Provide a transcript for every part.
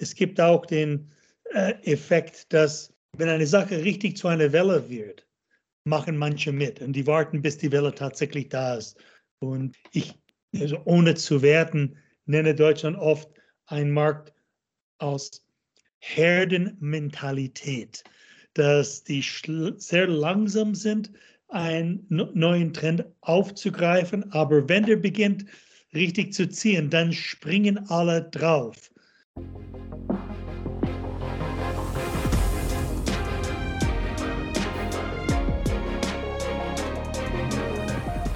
es gibt auch den äh, Effekt, dass wenn eine Sache richtig zu einer Welle wird, machen manche mit und die warten, bis die Welle tatsächlich da ist. Und ich, also ohne zu werten, nenne Deutschland oft einen Markt aus Herdenmentalität, dass die sehr langsam sind, einen neuen Trend aufzugreifen, aber wenn der beginnt richtig zu ziehen, dann springen alle drauf.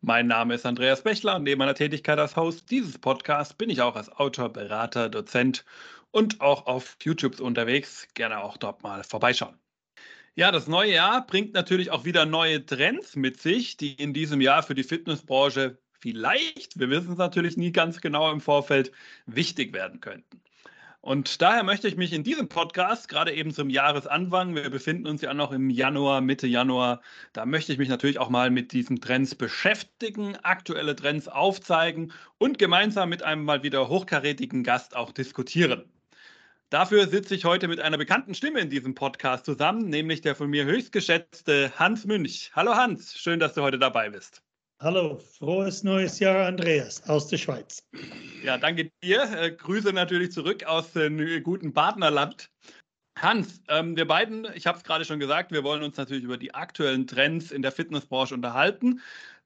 Mein Name ist Andreas Bechler und neben meiner Tätigkeit als Host dieses Podcasts bin ich auch als Autor, Berater, Dozent und auch auf YouTube unterwegs. Gerne auch dort mal vorbeischauen. Ja, das neue Jahr bringt natürlich auch wieder neue Trends mit sich, die in diesem Jahr für die Fitnessbranche vielleicht, wir wissen es natürlich nie ganz genau im Vorfeld, wichtig werden könnten. Und daher möchte ich mich in diesem Podcast, gerade eben zum Jahresanfang, wir befinden uns ja noch im Januar, Mitte Januar, da möchte ich mich natürlich auch mal mit diesen Trends beschäftigen, aktuelle Trends aufzeigen und gemeinsam mit einem mal wieder hochkarätigen Gast auch diskutieren. Dafür sitze ich heute mit einer bekannten Stimme in diesem Podcast zusammen, nämlich der von mir höchstgeschätzte Hans Münch. Hallo Hans, schön, dass du heute dabei bist. Hallo, frohes neues Jahr, Andreas aus der Schweiz. Ja, danke dir. Äh, Grüße natürlich zurück aus dem guten Partnerland. Hans, ähm, wir beiden, ich habe es gerade schon gesagt, wir wollen uns natürlich über die aktuellen Trends in der Fitnessbranche unterhalten.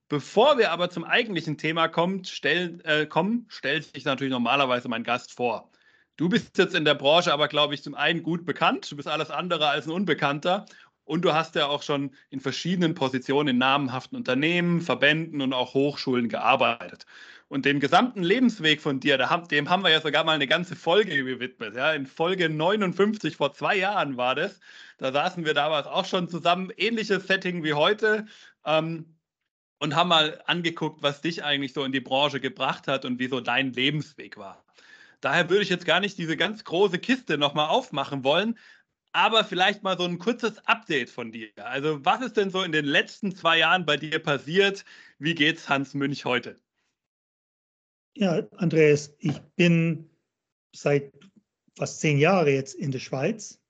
Bevor wir aber zum eigentlichen Thema kommen, stell, äh, kommen, stellt sich natürlich normalerweise mein Gast vor. Du bist jetzt in der Branche aber, glaube ich, zum einen gut bekannt. Du bist alles andere als ein Unbekannter. Und du hast ja auch schon in verschiedenen Positionen in namhaften Unternehmen, Verbänden und auch Hochschulen gearbeitet. Und den gesamten Lebensweg von dir, dem haben wir ja sogar mal eine ganze Folge gewidmet. Ja, in Folge 59 vor zwei Jahren war das. Da saßen wir damals auch schon zusammen, ähnliches Setting wie heute. Ähm, und haben mal angeguckt, was dich eigentlich so in die Branche gebracht hat und wie so dein Lebensweg war. Daher würde ich jetzt gar nicht diese ganz große Kiste nochmal aufmachen wollen, aber vielleicht mal so ein kurzes Update von dir. Also, was ist denn so in den letzten zwei Jahren bei dir passiert? Wie geht's Hans Münch heute? Ja, Andreas, ich bin seit fast zehn Jahren jetzt in der Schweiz.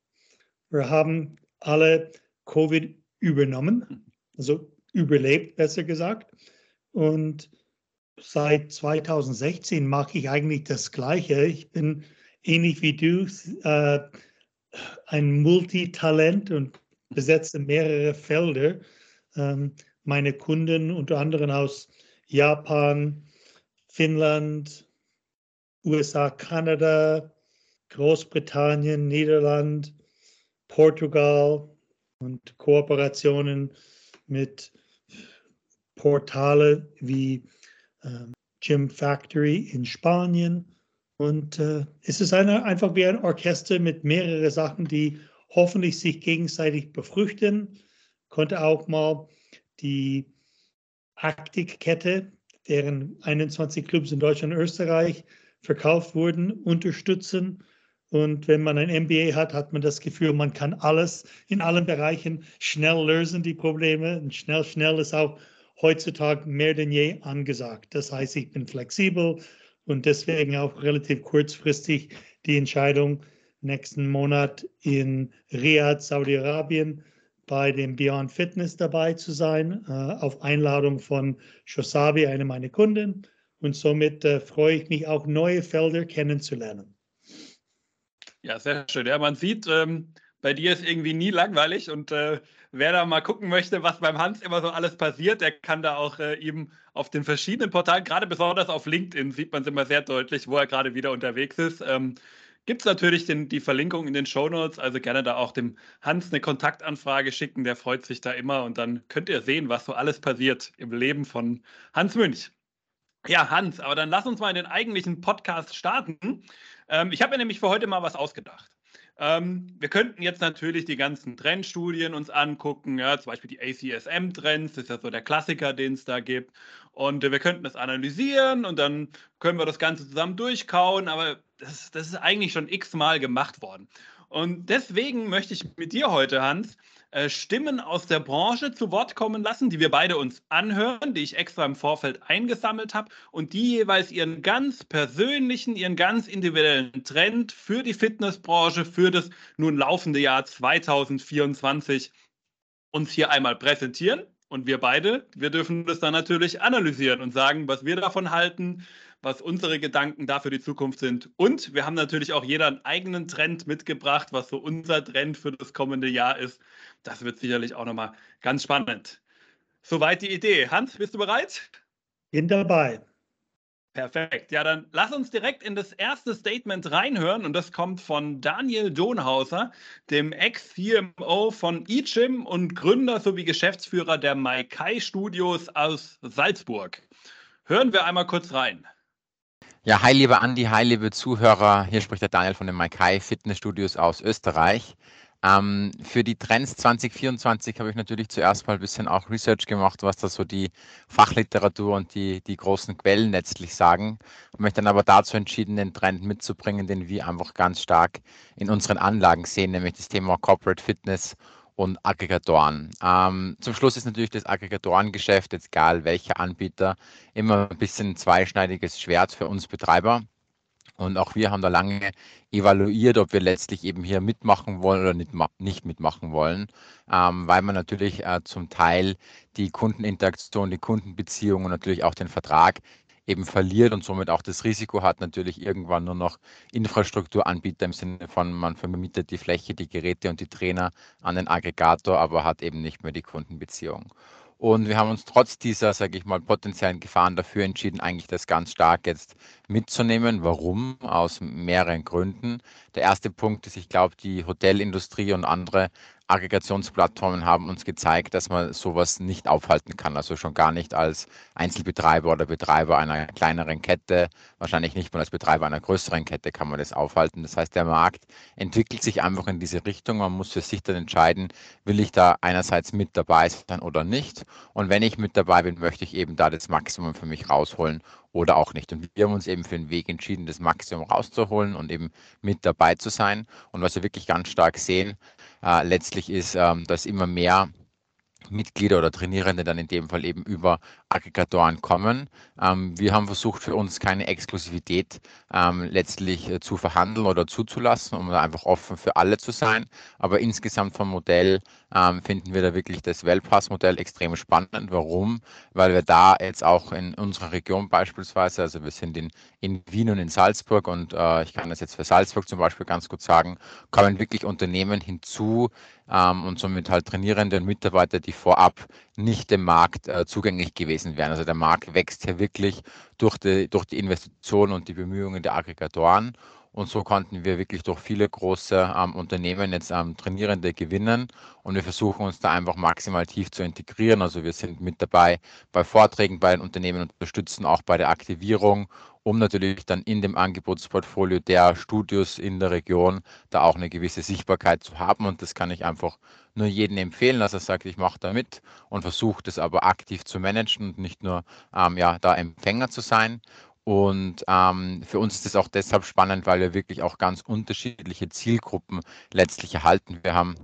Wir haben alle Covid übernommen, also überlebt, besser gesagt. Und seit 2016 mache ich eigentlich das Gleiche. Ich bin ähnlich wie du. Äh, ein Multitalent und besetze mehrere Felder. Ähm, meine Kunden unter anderem aus Japan, Finnland, USA, Kanada, Großbritannien, Niederland, Portugal und Kooperationen mit Portale wie ähm, Gym Factory in Spanien und äh, es ist eine, einfach wie ein Orchester mit mehreren Sachen, die hoffentlich sich gegenseitig befruchten. Konnte auch mal die Arktikkette, deren 21 Clubs in Deutschland und Österreich verkauft wurden, unterstützen. Und wenn man ein MBA hat, hat man das Gefühl, man kann alles in allen Bereichen schnell lösen, die Probleme. Und schnell, schnell ist auch heutzutage mehr denn je angesagt. Das heißt, ich bin flexibel, und deswegen auch relativ kurzfristig die Entscheidung, nächsten Monat in Riyadh, Saudi-Arabien, bei dem Beyond Fitness dabei zu sein, äh, auf Einladung von Shosabi, eine meiner Kunden. Und somit äh, freue ich mich auch, neue Felder kennenzulernen. Ja, sehr schön. Ja, man sieht, ähm, bei dir ist irgendwie nie langweilig und äh, wer da mal gucken möchte, was beim Hans immer so alles passiert, der kann da auch äh, eben auf den verschiedenen Portalen, gerade besonders auf LinkedIn, sieht man es immer sehr deutlich, wo er gerade wieder unterwegs ist. Ähm, Gibt es natürlich den, die Verlinkung in den Show Notes, also gerne da auch dem Hans eine Kontaktanfrage schicken, der freut sich da immer und dann könnt ihr sehen, was so alles passiert im Leben von Hans Münch. Ja, Hans, aber dann lass uns mal in den eigentlichen Podcast starten. Ähm, ich habe mir nämlich für heute mal was ausgedacht. Ähm, wir könnten jetzt natürlich die ganzen Trendstudien uns angucken, ja, zum Beispiel die ACSM-Trends, das ist ja so der Klassiker, den es da gibt. Und äh, wir könnten das analysieren und dann können wir das Ganze zusammen durchkauen, aber das, das ist eigentlich schon x-mal gemacht worden. Und deswegen möchte ich mit dir heute, Hans, äh, Stimmen aus der Branche zu Wort kommen lassen, die wir beide uns anhören, die ich extra im Vorfeld eingesammelt habe und die jeweils ihren ganz persönlichen, ihren ganz individuellen Trend für die Fitnessbranche, für das nun laufende Jahr 2024 uns hier einmal präsentieren. Und wir beide, wir dürfen das dann natürlich analysieren und sagen, was wir davon halten, was unsere Gedanken da für die Zukunft sind. Und wir haben natürlich auch jeder einen eigenen Trend mitgebracht, was so unser Trend für das kommende Jahr ist. Das wird sicherlich auch nochmal ganz spannend. Soweit die Idee. Hans, bist du bereit? Bin dabei. Perfekt. Ja, dann lass uns direkt in das erste Statement reinhören und das kommt von Daniel Donhauser, dem Ex-CMO von eGym und Gründer sowie Geschäftsführer der Maikai Studios aus Salzburg. Hören wir einmal kurz rein. Ja, hi liebe Andi, hi liebe Zuhörer. Hier spricht der Daniel von den Maikai Fitnessstudios aus Österreich. Ähm, für die Trends 2024 habe ich natürlich zuerst mal ein bisschen auch Research gemacht, was da so die Fachliteratur und die, die großen Quellen letztlich sagen. Ich möchte dann aber dazu entschieden, den Trend mitzubringen, den wir einfach ganz stark in unseren Anlagen sehen, nämlich das Thema Corporate Fitness und Aggregatoren. Ähm, zum Schluss ist natürlich das Aggregatorengeschäft, egal welcher Anbieter, immer ein bisschen zweischneidiges Schwert für uns Betreiber. Und auch wir haben da lange evaluiert, ob wir letztlich eben hier mitmachen wollen oder nicht, nicht mitmachen wollen, ähm, weil man natürlich äh, zum Teil die Kundeninteraktion, die Kundenbeziehung und natürlich auch den Vertrag eben verliert und somit auch das Risiko hat, natürlich irgendwann nur noch Infrastrukturanbieter im Sinne von, man vermietet die Fläche, die Geräte und die Trainer an den Aggregator, aber hat eben nicht mehr die Kundenbeziehung. Und wir haben uns trotz dieser, sage ich mal, potenziellen Gefahren dafür entschieden, eigentlich das ganz stark jetzt mitzunehmen. Warum? Aus mehreren Gründen. Der erste Punkt ist, ich glaube, die Hotelindustrie und andere Aggregationsplattformen haben uns gezeigt, dass man sowas nicht aufhalten kann. Also schon gar nicht als Einzelbetreiber oder Betreiber einer kleineren Kette, wahrscheinlich nicht mal als Betreiber einer größeren Kette kann man das aufhalten. Das heißt, der Markt entwickelt sich einfach in diese Richtung. Man muss für sich dann entscheiden, will ich da einerseits mit dabei sein oder nicht. Und wenn ich mit dabei bin, möchte ich eben da das Maximum für mich rausholen oder auch nicht. Und wir haben uns eben für den Weg entschieden, das Maximum rauszuholen und eben mit dabei zu sein. Und was wir wirklich ganz stark sehen, äh, letztlich ist, ähm, dass immer mehr Mitglieder oder Trainierende dann in dem Fall eben über Aggregatoren kommen. Ähm, wir haben versucht, für uns keine Exklusivität ähm, letztlich äh, zu verhandeln oder zuzulassen, um einfach offen für alle zu sein. Aber insgesamt vom Modell ähm, finden wir da wirklich das Wellpass-Modell extrem spannend. Warum? Weil wir da jetzt auch in unserer Region beispielsweise, also wir sind in, in Wien und in Salzburg und äh, ich kann das jetzt für Salzburg zum Beispiel ganz gut sagen, kommen wirklich Unternehmen hinzu, ähm, und somit halt Trainierende und Mitarbeiter, die vorab nicht dem Markt äh, zugänglich gewesen wären. Also der Markt wächst hier wirklich durch die, durch die Investitionen und die Bemühungen der Aggregatoren. Und so konnten wir wirklich durch viele große ähm, Unternehmen jetzt ähm, Trainierende gewinnen. Und wir versuchen uns da einfach maximal tief zu integrieren. Also wir sind mit dabei bei Vorträgen bei den Unternehmen, unterstützen auch bei der Aktivierung um natürlich dann in dem Angebotsportfolio der Studios in der Region da auch eine gewisse Sichtbarkeit zu haben. Und das kann ich einfach nur jedem empfehlen, dass er sagt, ich mache da mit und versuche das aber aktiv zu managen und nicht nur ähm, ja, da Empfänger zu sein. Und ähm, für uns ist es auch deshalb spannend, weil wir wirklich auch ganz unterschiedliche Zielgruppen letztlich erhalten. Wir haben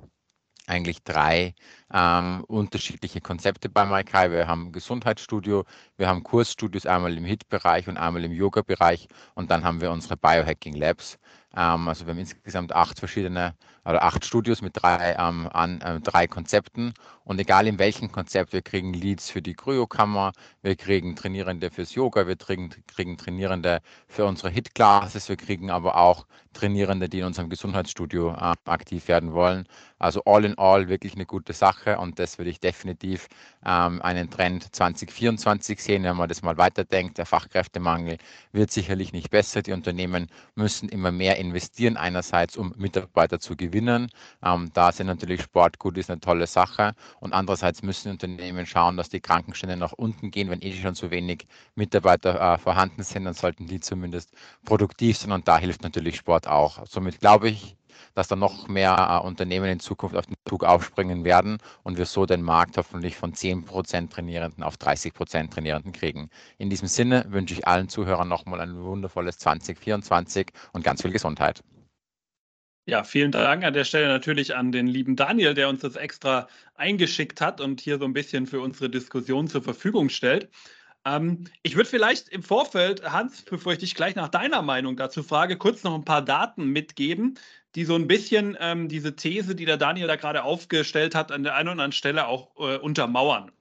eigentlich drei ähm, unterschiedliche Konzepte bei Maikai. Wir haben Gesundheitsstudio, wir haben Kursstudios einmal im HIT-Bereich und einmal im Yoga-Bereich und dann haben wir unsere Biohacking Labs. Ähm, also wir haben insgesamt acht verschiedene oder acht Studios mit drei, ähm, an, äh, drei Konzepten. Und egal in welchem Konzept, wir kriegen Leads für die Kryokammer, wir kriegen Trainierende fürs Yoga, wir kriegen, kriegen Trainierende für unsere Hit-Classes, wir kriegen aber auch Trainierende, die in unserem Gesundheitsstudio äh, aktiv werden wollen. Also all in all wirklich eine gute Sache und das würde ich definitiv ähm, einen Trend 2024 sehen, wenn man das mal weiterdenkt. Der Fachkräftemangel wird sicherlich nicht besser. Die Unternehmen müssen immer mehr investieren, einerseits um Mitarbeiter zu gewinnen. Ähm, da sind natürlich Sportgut ist eine tolle Sache und andererseits müssen Unternehmen schauen, dass die Krankenstände nach unten gehen. Wenn eh schon zu wenig Mitarbeiter äh, vorhanden sind, dann sollten die zumindest produktiv sein und da hilft natürlich Sport auch. Somit glaube ich, dass da noch mehr äh, Unternehmen in Zukunft auf den Zug aufspringen werden und wir so den Markt hoffentlich von 10% Trainierenden auf 30% Trainierenden kriegen. In diesem Sinne wünsche ich allen Zuhörern nochmal ein wundervolles 2024 und ganz viel Gesundheit. Ja, vielen Dank an der Stelle natürlich an den lieben Daniel, der uns das extra eingeschickt hat und hier so ein bisschen für unsere Diskussion zur Verfügung stellt. Ähm, ich würde vielleicht im Vorfeld, Hans, bevor ich dich gleich nach deiner Meinung dazu frage, kurz noch ein paar Daten mitgeben, die so ein bisschen ähm, diese These, die der Daniel da gerade aufgestellt hat, an der einen oder anderen Stelle auch äh, untermauern.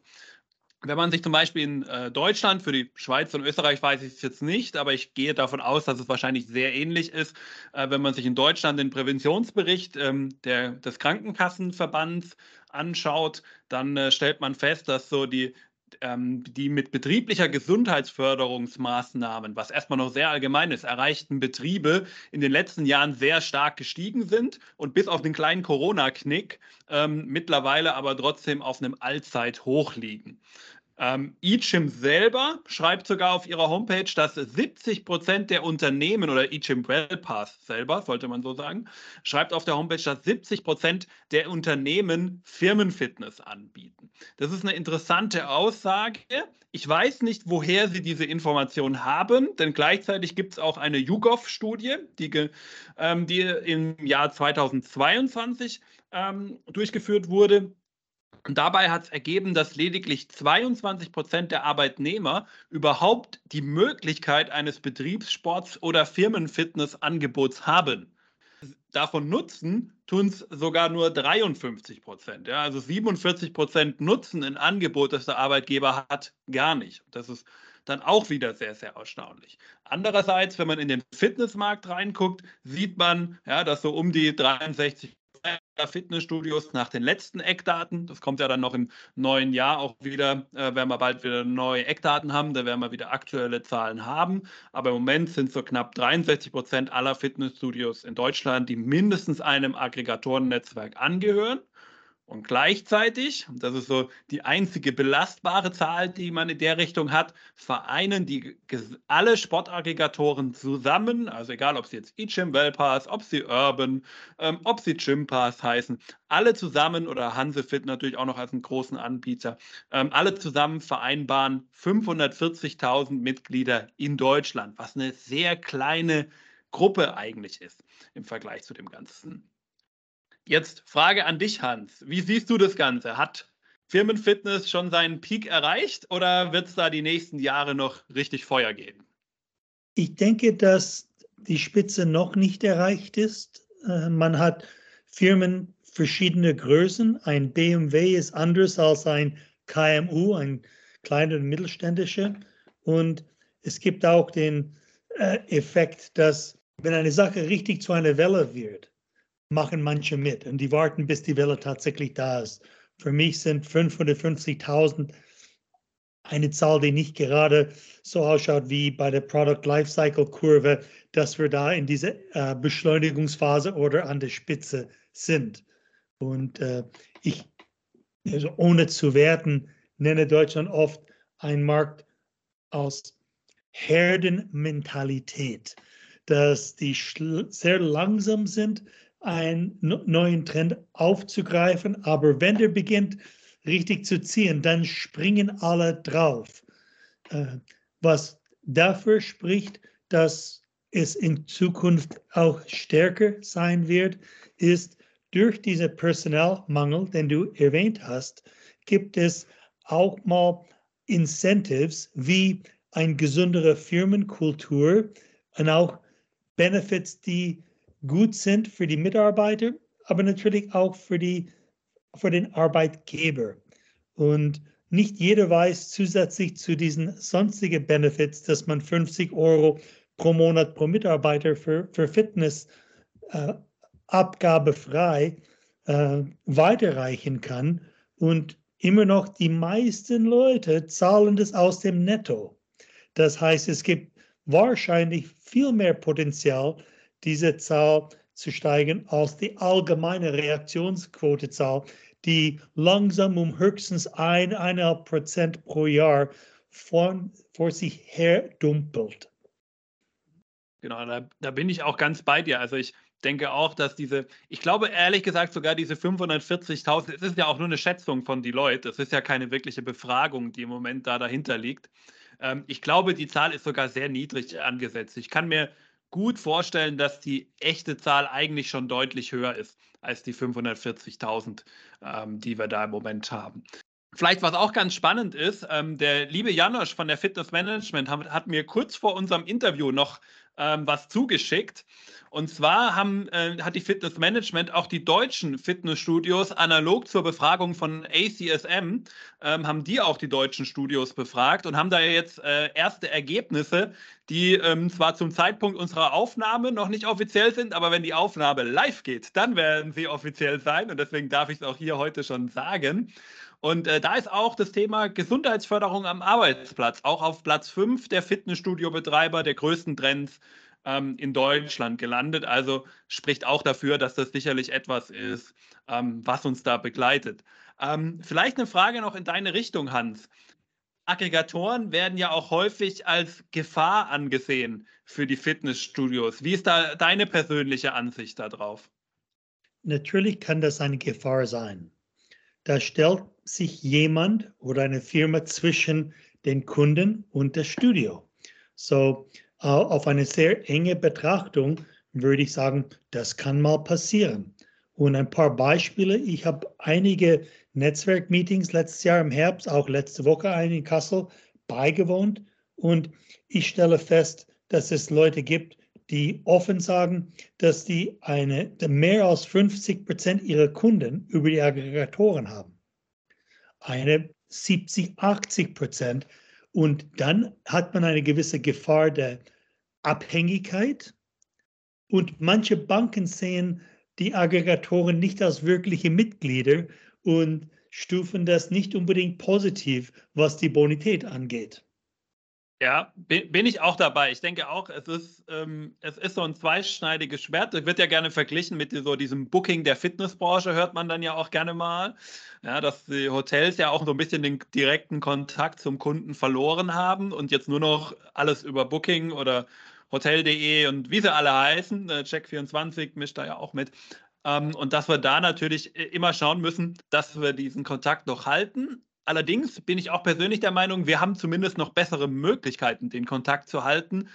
Wenn man sich zum Beispiel in äh, Deutschland, für die Schweiz und Österreich weiß ich es jetzt nicht, aber ich gehe davon aus, dass es wahrscheinlich sehr ähnlich ist, äh, wenn man sich in Deutschland den Präventionsbericht ähm, der, des Krankenkassenverbands anschaut, dann äh, stellt man fest, dass so die, ähm, die mit betrieblicher Gesundheitsförderungsmaßnahmen, was erstmal noch sehr allgemein ist, erreichten Betriebe in den letzten Jahren sehr stark gestiegen sind und bis auf den kleinen Corona-Knick ähm, mittlerweile aber trotzdem auf einem Allzeithoch liegen. Ähm, eChim selber schreibt sogar auf ihrer Homepage, dass 70 Prozent der Unternehmen oder eChim Wellpass selber, sollte man so sagen, schreibt auf der Homepage, dass 70 Prozent der Unternehmen Firmenfitness anbieten. Das ist eine interessante Aussage. Ich weiß nicht, woher Sie diese Information haben, denn gleichzeitig gibt es auch eine YouGov-Studie, die, ähm, die im Jahr 2022 ähm, durchgeführt wurde und dabei hat es ergeben, dass lediglich 22 Prozent der Arbeitnehmer überhaupt die Möglichkeit eines Betriebssports oder Firmenfitnessangebots haben. Davon nutzen tun es sogar nur 53 Prozent. Ja, also 47 Prozent nutzen ein Angebot, das der Arbeitgeber hat, gar nicht. Das ist dann auch wieder sehr, sehr erstaunlich. Andererseits, wenn man in den Fitnessmarkt reinguckt, sieht man, ja, dass so um die 63 Fitnessstudios nach den letzten Eckdaten. Das kommt ja dann noch im neuen Jahr auch wieder, äh, werden wir bald wieder neue Eckdaten haben, da werden wir wieder aktuelle Zahlen haben. Aber im Moment sind so knapp 63 Prozent aller Fitnessstudios in Deutschland, die mindestens einem Aggregatorennetzwerk angehören. Und gleichzeitig, das ist so die einzige belastbare Zahl, die man in der Richtung hat, vereinen die alle Sportaggregatoren zusammen, also egal ob sie jetzt eGym Wellpass, ob sie Urban, ähm, ob sie Gympass heißen, alle zusammen oder Hansefit natürlich auch noch als einen großen Anbieter, ähm, alle zusammen vereinbaren 540.000 Mitglieder in Deutschland, was eine sehr kleine Gruppe eigentlich ist im Vergleich zu dem Ganzen. Jetzt Frage an dich, Hans. Wie siehst du das Ganze? Hat Firmenfitness schon seinen Peak erreicht oder wird es da die nächsten Jahre noch richtig Feuer geben? Ich denke, dass die Spitze noch nicht erreicht ist. Äh, man hat Firmen verschiedener Größen. Ein BMW ist anders als ein KMU, ein kleiner und mittelständischer. Und es gibt auch den äh, Effekt, dass wenn eine Sache richtig zu einer Welle wird, machen manche mit und die warten, bis die Welle tatsächlich da ist. Für mich sind 550.000 eine Zahl, die nicht gerade so ausschaut wie bei der Product Lifecycle Kurve, dass wir da in dieser äh, Beschleunigungsphase oder an der Spitze sind. Und äh, ich, also ohne zu werten, nenne Deutschland oft einen Markt aus Herdenmentalität, dass die sehr langsam sind, einen neuen Trend aufzugreifen. Aber wenn der beginnt richtig zu ziehen, dann springen alle drauf. Äh, was dafür spricht, dass es in Zukunft auch stärker sein wird, ist durch diesen Personalmangel, den du erwähnt hast, gibt es auch mal Incentives wie eine gesündere Firmenkultur und auch Benefits, die gut sind für die Mitarbeiter, aber natürlich auch für, die, für den Arbeitgeber. Und nicht jeder weiß zusätzlich zu diesen sonstigen Benefits, dass man 50 Euro pro Monat pro Mitarbeiter für, für Fitness äh, abgabefrei äh, weiterreichen kann. Und immer noch die meisten Leute zahlen das aus dem Netto. Das heißt, es gibt wahrscheinlich viel mehr Potenzial, diese Zahl zu steigen als die allgemeine Reaktionsquotezahl, die langsam um höchstens eineinhalb Prozent pro Jahr von, vor sich her dumpelt. Genau, da, da, bin ich auch ganz bei dir. Also ich denke auch, dass diese, ich glaube ehrlich gesagt sogar diese 540.000, es ist ja auch nur eine Schätzung von Deloitte, es ist ja keine wirkliche Befragung, die im Moment da dahinter liegt. Ähm, ich glaube, die Zahl ist sogar sehr niedrig angesetzt. Ich kann mir gut vorstellen, dass die echte Zahl eigentlich schon deutlich höher ist als die 540.000, ähm, die wir da im Moment haben. Vielleicht, was auch ganz spannend ist, ähm, der liebe Janosch von der Fitness Management hat, hat mir kurz vor unserem Interview noch ähm, was zugeschickt. Und zwar haben, äh, hat die Fitness Management auch die deutschen Fitnessstudios analog zur Befragung von ACSM, ähm, haben die auch die deutschen Studios befragt und haben da jetzt äh, erste Ergebnisse, die ähm, zwar zum Zeitpunkt unserer Aufnahme noch nicht offiziell sind, aber wenn die Aufnahme live geht, dann werden sie offiziell sein und deswegen darf ich es auch hier heute schon sagen. Und äh, da ist auch das Thema Gesundheitsförderung am Arbeitsplatz, auch auf Platz 5 der Fitnessstudio-Betreiber der größten Trends ähm, in Deutschland gelandet. Also spricht auch dafür, dass das sicherlich etwas ist, ähm, was uns da begleitet. Ähm, vielleicht eine Frage noch in deine Richtung, Hans. Aggregatoren werden ja auch häufig als Gefahr angesehen für die Fitnessstudios. Wie ist da deine persönliche Ansicht darauf? Natürlich kann das eine Gefahr sein. Da stellt sich jemand oder eine Firma zwischen den Kunden und das Studio. So auf eine sehr enge Betrachtung würde ich sagen, das kann mal passieren. Und ein paar Beispiele. Ich habe einige Netzwerkmeetings letztes Jahr im Herbst, auch letzte Woche ein in Kassel, beigewohnt. Und ich stelle fest, dass es Leute gibt, die offen sagen, dass die eine, mehr als 50 Prozent ihrer Kunden über die Aggregatoren haben. Eine 70, 80 Prozent. Und dann hat man eine gewisse Gefahr der Abhängigkeit. Und manche Banken sehen die Aggregatoren nicht als wirkliche Mitglieder und stufen das nicht unbedingt positiv, was die Bonität angeht. Ja, bin, ich auch dabei. Ich denke auch, es ist, ähm, es ist so ein zweischneidiges Schwert. Das wird ja gerne verglichen mit so diesem Booking der Fitnessbranche, hört man dann ja auch gerne mal. Ja, dass die Hotels ja auch so ein bisschen den direkten Kontakt zum Kunden verloren haben und jetzt nur noch alles über Booking oder Hotel.de und wie sie alle heißen, äh, Check24 mischt da ja auch mit. Ähm, und dass wir da natürlich äh, immer schauen müssen, dass wir diesen Kontakt noch halten, Allerdings bin ich auch persönlich der Meinung, wir haben zumindest noch bessere Möglichkeiten, den Kontakt zu halten,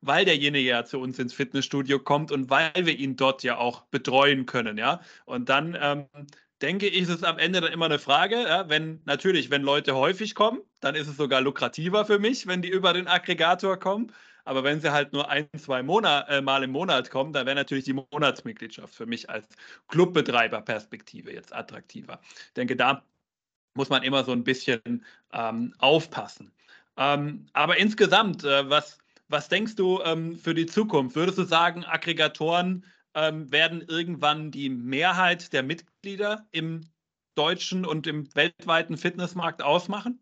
weil derjenige ja zu uns ins Fitnessstudio kommt und weil wir ihn dort ja auch betreuen können, ja. Und dann ähm, denke ich, ist es am Ende dann immer eine Frage, ja? wenn natürlich, wenn Leute häufig kommen, dann ist es sogar lukrativer für mich, wenn die über den Aggregator kommen. Aber wenn sie halt nur ein, zwei Monat, äh, Mal im Monat kommen, dann wäre natürlich die Monatsmitgliedschaft für mich als Clubbetreiber-Perspektive jetzt attraktiver. Ich denke, da muss man immer so ein bisschen ähm, aufpassen. Ähm, aber insgesamt, äh, was, was denkst du ähm, für die Zukunft? Würdest du sagen, Aggregatoren ähm, werden irgendwann die Mehrheit der Mitglieder im deutschen und im weltweiten Fitnessmarkt ausmachen?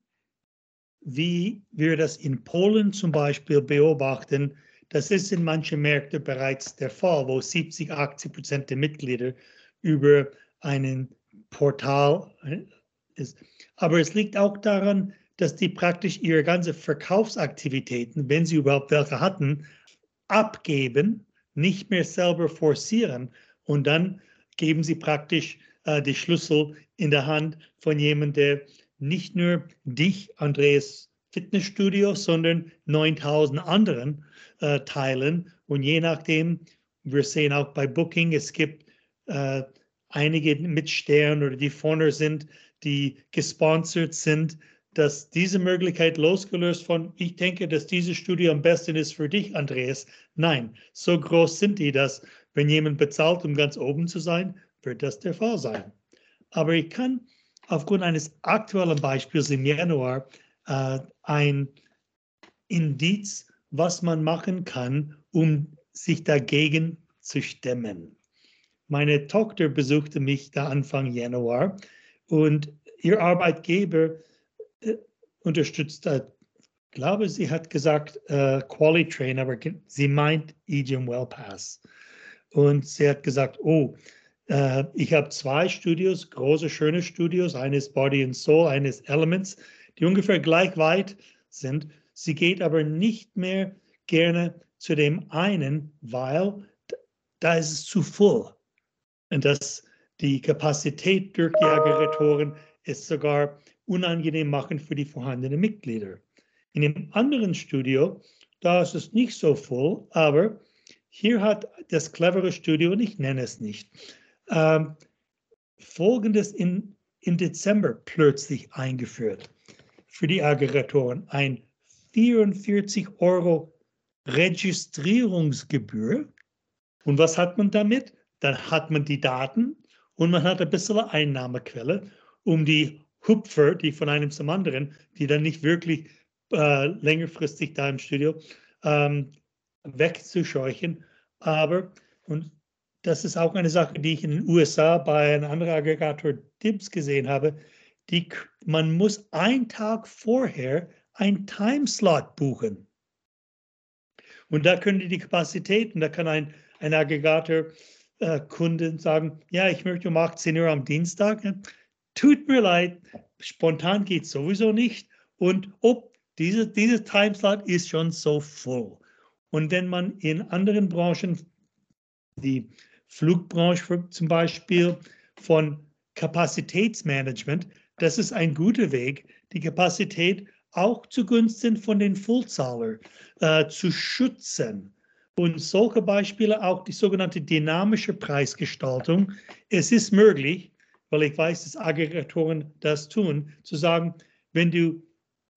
Wie wir das in Polen zum Beispiel beobachten, das ist in manchen Märkten bereits der Fall, wo 70, 80 Prozent der Mitglieder über einen Portal äh, ist. Aber es liegt auch daran, dass die praktisch ihre ganze Verkaufsaktivitäten, wenn sie überhaupt welche hatten, abgeben, nicht mehr selber forcieren und dann geben sie praktisch äh, die Schlüssel in der Hand von jemandem, der nicht nur dich, Andreas Fitnessstudio, sondern 9000 anderen äh, teilen. Und je nachdem, wir sehen auch bei Booking, es gibt äh, einige mit Stern oder die vorne sind, die gesponsert sind, dass diese Möglichkeit losgelöst von, ich denke, dass dieses Studio am besten ist für dich, Andreas. Nein, so groß sind die, dass wenn jemand bezahlt, um ganz oben zu sein, wird das der Fall sein. Aber ich kann aufgrund eines aktuellen Beispiels im Januar äh, ein Indiz, was man machen kann, um sich dagegen zu stemmen. Meine Tochter besuchte mich da Anfang Januar und ihr Arbeitgeber äh, unterstützt, äh, glaube, sie hat gesagt äh, Quality Train, aber sie meint EGM Well Pass. Und sie hat gesagt, oh, äh, ich habe zwei Studios, große, schöne Studios, eines Body and Soul, eines Elements, die ungefähr gleich weit sind. Sie geht aber nicht mehr gerne zu dem einen, weil da ist es zu voll. Und das, die Kapazität durch die Aggregatoren ist sogar unangenehm machen für die vorhandenen Mitglieder. In dem anderen Studio, da ist es nicht so voll, aber hier hat das clevere Studio, und ich nenne es nicht, ähm, Folgendes in, im Dezember plötzlich eingeführt für die Aggregatoren. Ein 44 Euro Registrierungsgebühr. Und was hat man damit? Dann hat man die Daten und man hat ein bisschen Einnahmequelle, um die Hupfer, die von einem zum anderen, die dann nicht wirklich äh, längerfristig da im Studio ähm, wegzuscheuchen. Aber, und das ist auch eine Sache, die ich in den USA bei einem anderen Aggregator Dibs gesehen habe, die, man muss einen Tag vorher ein Timeslot buchen. Und da können die die Kapazitäten, da kann ein, ein Aggregator äh, Kunden sagen, ja, ich möchte um 18 Uhr am Dienstag. Tut mir leid, spontan geht sowieso nicht. Und ob diese, diese Timeslot ist schon so voll. Und wenn man in anderen Branchen, die Flugbranche zum Beispiel, von Kapazitätsmanagement, das ist ein guter Weg, die Kapazität auch zugunsten von den Vollzahler äh, zu schützen. Und solche Beispiele, auch die sogenannte dynamische Preisgestaltung. Es ist möglich, weil ich weiß, dass Aggregatoren das tun, zu sagen, wenn du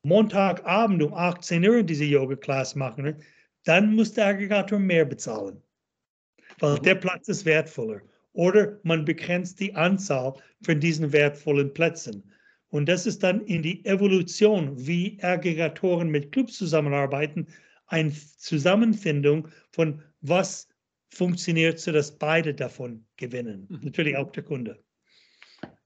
Montagabend um 18 Uhr diese Yoga-Class machen, dann muss der Aggregator mehr bezahlen, weil der Platz ist wertvoller. Oder man begrenzt die Anzahl von diesen wertvollen Plätzen. Und das ist dann in die Evolution, wie Aggregatoren mit Clubs zusammenarbeiten, eine Zusammenfindung von was funktioniert, sodass beide davon gewinnen. Mhm. Natürlich auch der Kunde.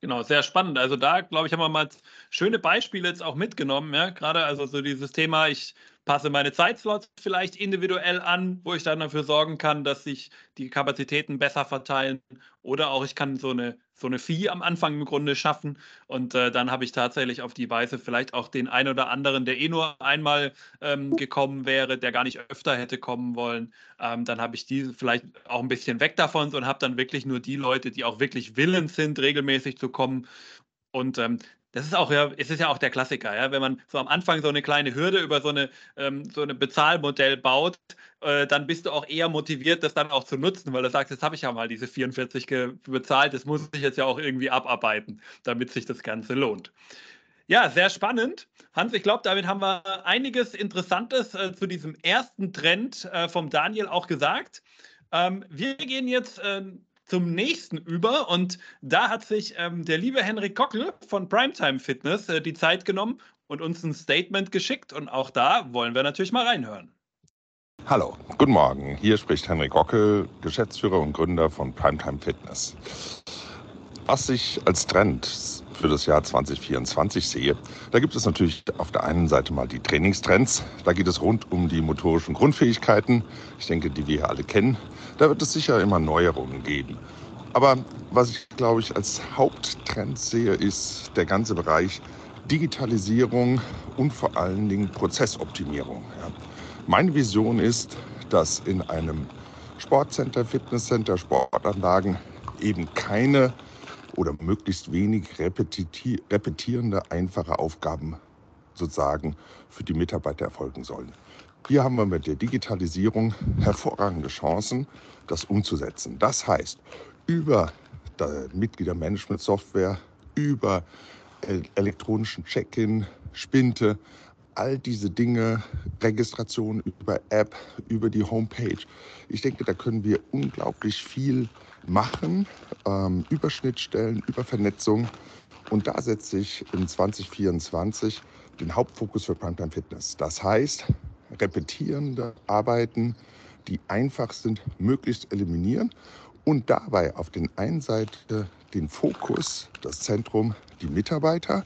Genau, sehr spannend. Also da, glaube ich, haben wir mal schöne Beispiele jetzt auch mitgenommen. Ja? Gerade also so dieses Thema, ich passe meine Zeitslots vielleicht individuell an, wo ich dann dafür sorgen kann, dass sich die Kapazitäten besser verteilen. Oder auch ich kann so eine, so eine Fee am Anfang im Grunde schaffen. Und äh, dann habe ich tatsächlich auf die Weise vielleicht auch den einen oder anderen, der eh nur einmal ähm, gekommen wäre, der gar nicht öfter hätte kommen wollen. Ähm, dann habe ich diese vielleicht auch ein bisschen weg davon und habe dann wirklich nur die Leute, die auch wirklich willens sind, regelmäßig zu kommen. Und ähm, das ist auch ja, es ist ja auch der Klassiker, ja, wenn man so am Anfang so eine kleine Hürde über so eine ähm, so eine Bezahlmodell baut, äh, dann bist du auch eher motiviert, das dann auch zu nutzen, weil du sagst, jetzt habe ich ja mal diese 44 bezahlt, das muss ich jetzt ja auch irgendwie abarbeiten, damit sich das Ganze lohnt. Ja, sehr spannend. Hans, ich glaube, damit haben wir einiges Interessantes äh, zu diesem ersten Trend äh, vom Daniel auch gesagt. Ähm, wir gehen jetzt ähm, zum nächsten über. Und da hat sich ähm, der liebe Henrik Kockel von Primetime Fitness äh, die Zeit genommen und uns ein Statement geschickt. Und auch da wollen wir natürlich mal reinhören. Hallo, guten Morgen. Hier spricht Henrik Gockel, Geschäftsführer und Gründer von Primetime Fitness. Was ich als Trend für das Jahr 2024 sehe, da gibt es natürlich auf der einen Seite mal die Trainingstrends. Da geht es rund um die motorischen Grundfähigkeiten. Ich denke, die wir alle kennen. Da wird es sicher immer Neuerungen geben. Aber was ich, glaube ich, als Haupttrend sehe, ist der ganze Bereich Digitalisierung und vor allen Dingen Prozessoptimierung. Ja. Meine Vision ist, dass in einem Sportcenter, Fitnesscenter, Sportanlagen eben keine oder möglichst wenig repetierende, einfache Aufgaben sozusagen für die Mitarbeiter erfolgen sollen. Hier haben wir mit der Digitalisierung hervorragende Chancen, das umzusetzen. Das heißt, über Mitgliedermanagement-Software, über elektronischen Check-in, Spinte, all diese Dinge, Registration über App, über die Homepage. Ich denke, da können wir unglaublich viel machen, ähm, über Schnittstellen, über Vernetzung. Und da setze ich in 2024 den Hauptfokus für Primetime Fitness. Das heißt, repetierende Arbeiten, die einfach sind, möglichst eliminieren und dabei auf den einen Seite den Fokus, das Zentrum, die Mitarbeiter,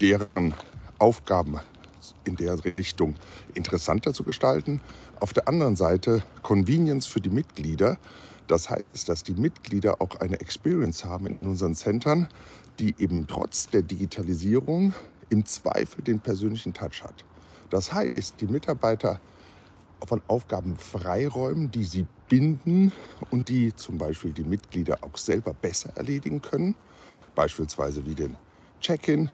deren Aufgaben in der Richtung interessanter zu gestalten. Auf der anderen Seite Convenience für die Mitglieder. Das heißt, dass die Mitglieder auch eine Experience haben in unseren Centern, die eben trotz der Digitalisierung im Zweifel den persönlichen Touch hat. Das heißt, die Mitarbeiter von Aufgaben freiräumen, die sie binden und die zum Beispiel die Mitglieder auch selber besser erledigen können, beispielsweise wie den Check-in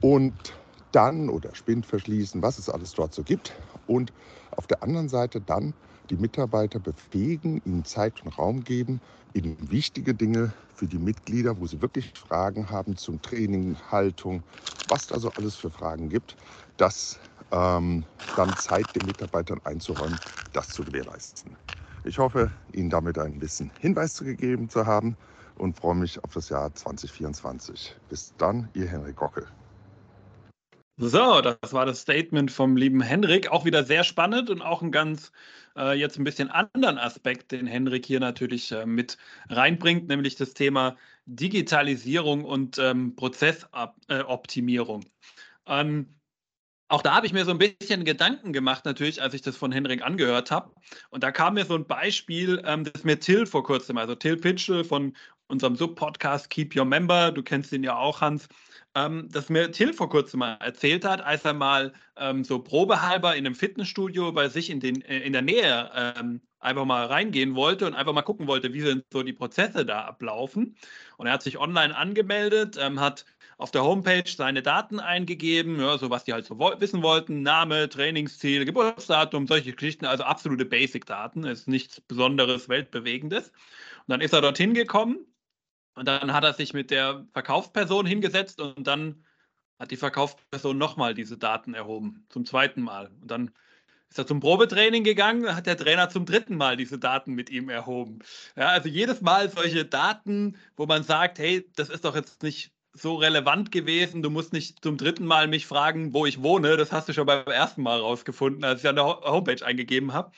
und dann oder Spind verschließen, was es alles dort so gibt. Und auf der anderen Seite dann die Mitarbeiter befähigen, ihnen Zeit und Raum geben, ihnen wichtige Dinge für die Mitglieder, wo sie wirklich Fragen haben zum Training, Haltung, was da so alles für Fragen gibt, das ähm, dann Zeit den Mitarbeitern einzuräumen, das zu gewährleisten. Ich hoffe, Ihnen damit ein bisschen Hinweis gegeben zu haben und freue mich auf das Jahr 2024. Bis dann, Ihr Henrik Gockel. So, das war das Statement vom lieben Henrik. Auch wieder sehr spannend und auch ein ganz äh, jetzt ein bisschen anderen Aspekt, den Henrik hier natürlich äh, mit reinbringt, nämlich das Thema Digitalisierung und ähm, Prozessoptimierung. Ähm, auch da habe ich mir so ein bisschen Gedanken gemacht, natürlich, als ich das von Henrik angehört habe. Und da kam mir so ein Beispiel, ähm, das mir Till vor kurzem, also Till Pitchell von unserem Sub-Podcast Keep Your Member, du kennst ihn ja auch, Hans, ähm, das mir Till vor kurzem mal erzählt hat, als er mal ähm, so probehalber in einem Fitnessstudio bei sich in, den, äh, in der Nähe ähm, einfach mal reingehen wollte und einfach mal gucken wollte, wie sind so die Prozesse da ablaufen. Und er hat sich online angemeldet, ähm, hat auf der Homepage seine Daten eingegeben, ja, so was die halt so wissen wollten, Name, Trainingsziel, Geburtsdatum, solche Geschichten, also absolute Basic-Daten, ist nichts Besonderes, Weltbewegendes. Und dann ist er dorthin gekommen und dann hat er sich mit der Verkaufsperson hingesetzt und dann hat die Verkaufsperson nochmal diese Daten erhoben, zum zweiten Mal. Und dann ist er zum Probetraining gegangen, hat der Trainer zum dritten Mal diese Daten mit ihm erhoben. Ja, also jedes Mal solche Daten, wo man sagt, hey, das ist doch jetzt nicht so relevant gewesen. Du musst nicht zum dritten Mal mich fragen, wo ich wohne. Das hast du schon beim ersten Mal rausgefunden, als ich an der Homepage eingegeben habe.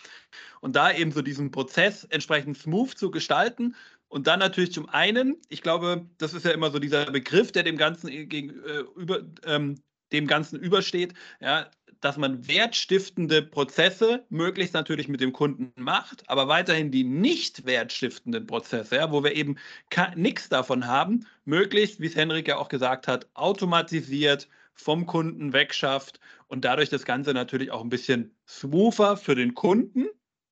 Und da eben so diesen Prozess entsprechend smooth zu gestalten. Und dann natürlich zum einen, ich glaube, das ist ja immer so dieser Begriff, der dem Ganzen gegenüber, ähm, dem Ganzen übersteht, ja, dass man wertstiftende Prozesse möglichst natürlich mit dem Kunden macht, aber weiterhin die nicht wertstiftenden Prozesse, ja, wo wir eben nichts davon haben, möglichst, wie es Henrik ja auch gesagt hat, automatisiert vom Kunden wegschafft und dadurch das Ganze natürlich auch ein bisschen smoother für den Kunden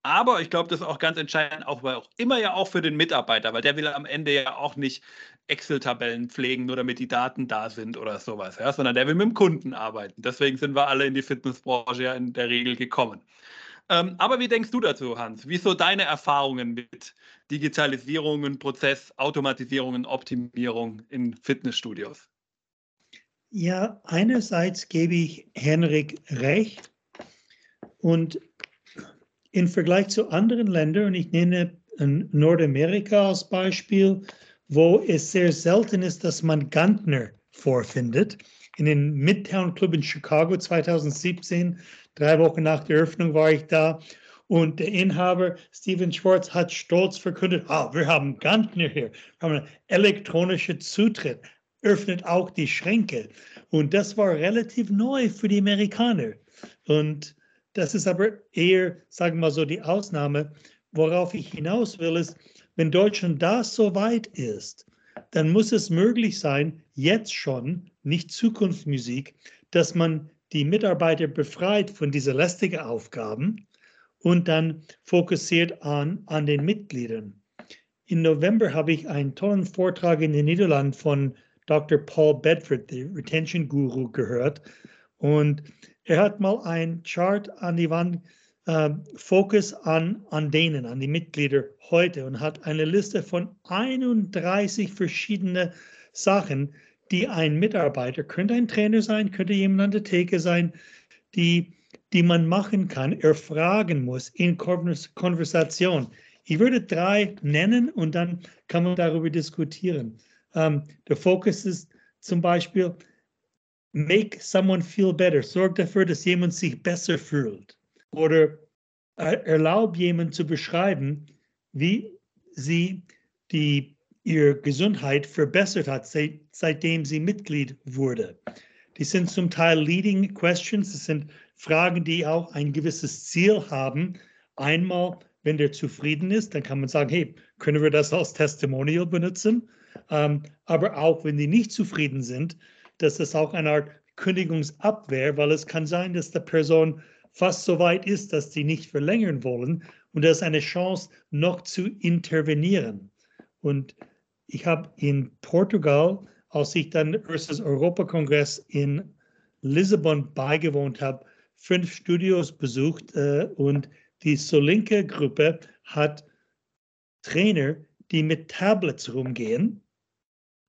aber ich glaube, das ist auch ganz entscheidend, auch, weil auch immer ja auch für den Mitarbeiter, weil der will am Ende ja auch nicht Excel-Tabellen pflegen, nur damit die Daten da sind oder sowas, ja, sondern der will mit dem Kunden arbeiten. Deswegen sind wir alle in die Fitnessbranche ja in der Regel gekommen. Ähm, aber wie denkst du dazu, Hans? Wie so deine Erfahrungen mit Digitalisierungen, Prozess, Automatisierungen, Optimierung in Fitnessstudios? Ja, einerseits gebe ich Henrik recht und im Vergleich zu anderen Ländern, und ich nenne Nordamerika als Beispiel, wo es sehr selten ist, dass man Gantner vorfindet. In den Midtown Club in Chicago 2017, drei Wochen nach der Eröffnung war ich da. Und der Inhaber Steven Schwartz hat stolz verkündet, ah, wir haben Gantner hier, wir haben einen elektronischen Zutritt, öffnet auch die Schränke. Und das war relativ neu für die Amerikaner. Und das ist aber eher, sagen wir mal so, die Ausnahme. Worauf ich hinaus will, ist, wenn Deutschland da so weit ist, dann muss es möglich sein, jetzt schon, nicht Zukunftsmusik, dass man die Mitarbeiter befreit von diesen lästigen Aufgaben und dann fokussiert an, an den Mitgliedern. Im November habe ich einen tollen Vortrag in den Niederlanden von Dr. Paul Bedford, der Retention Guru, gehört. Und er hat mal ein Chart an die Wand, äh, Fokus an, an denen, an die Mitglieder heute und hat eine Liste von 31 verschiedene Sachen, die ein Mitarbeiter, könnte ein Trainer sein, könnte jemand an der Theke sein, die, die man machen kann, erfragen muss in Konversation. Ich würde drei nennen und dann kann man darüber diskutieren. Ähm, der Fokus ist zum Beispiel, make someone feel better. Sorg dafür, dass jemand sich besser fühlt. Oder erlaub jemand zu beschreiben, wie sie die, ihre Gesundheit verbessert hat, seit, seitdem sie Mitglied wurde. Die sind zum Teil Leading Questions, das sind Fragen, die auch ein gewisses Ziel haben. Einmal, wenn der zufrieden ist, dann kann man sagen, hey, können wir das als Testimonial benutzen? Ähm, aber auch wenn die nicht zufrieden sind, das ist auch eine Art Kündigungsabwehr, weil es kann sein, dass die Person fast so weit ist, dass sie nicht verlängern wollen. Und das ist eine Chance, noch zu intervenieren. Und ich habe in Portugal, als ich dann erstes Europakongress in Lissabon beigewohnt habe, fünf Studios besucht äh, und die Solinke-Gruppe hat Trainer, die mit Tablets rumgehen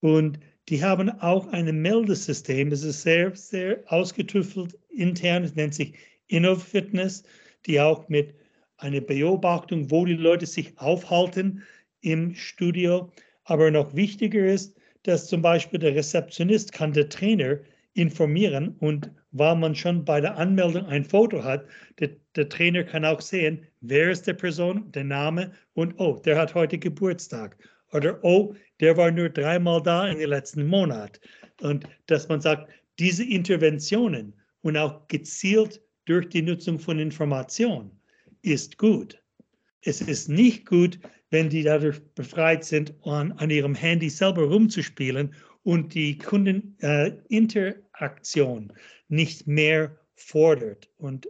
und die haben auch ein Meldesystem. Das ist sehr, sehr ausgetüftelt intern. Es nennt sich InnoFitness, die auch mit einer Beobachtung, wo die Leute sich aufhalten im Studio. Aber noch wichtiger ist, dass zum Beispiel der Rezeptionist kann der Trainer informieren und weil man schon bei der Anmeldung ein Foto hat, der, der, Trainer kann auch sehen, wer ist der Person, der Name und oh, der hat heute Geburtstag oder oh, der war nur dreimal da in den letzten Monat. Und dass man sagt, diese Interventionen und auch gezielt durch die Nutzung von Information ist gut. Es ist nicht gut, wenn die dadurch befreit sind, an, an ihrem Handy selber rumzuspielen und die Kundeninteraktion äh, nicht mehr fordert. Und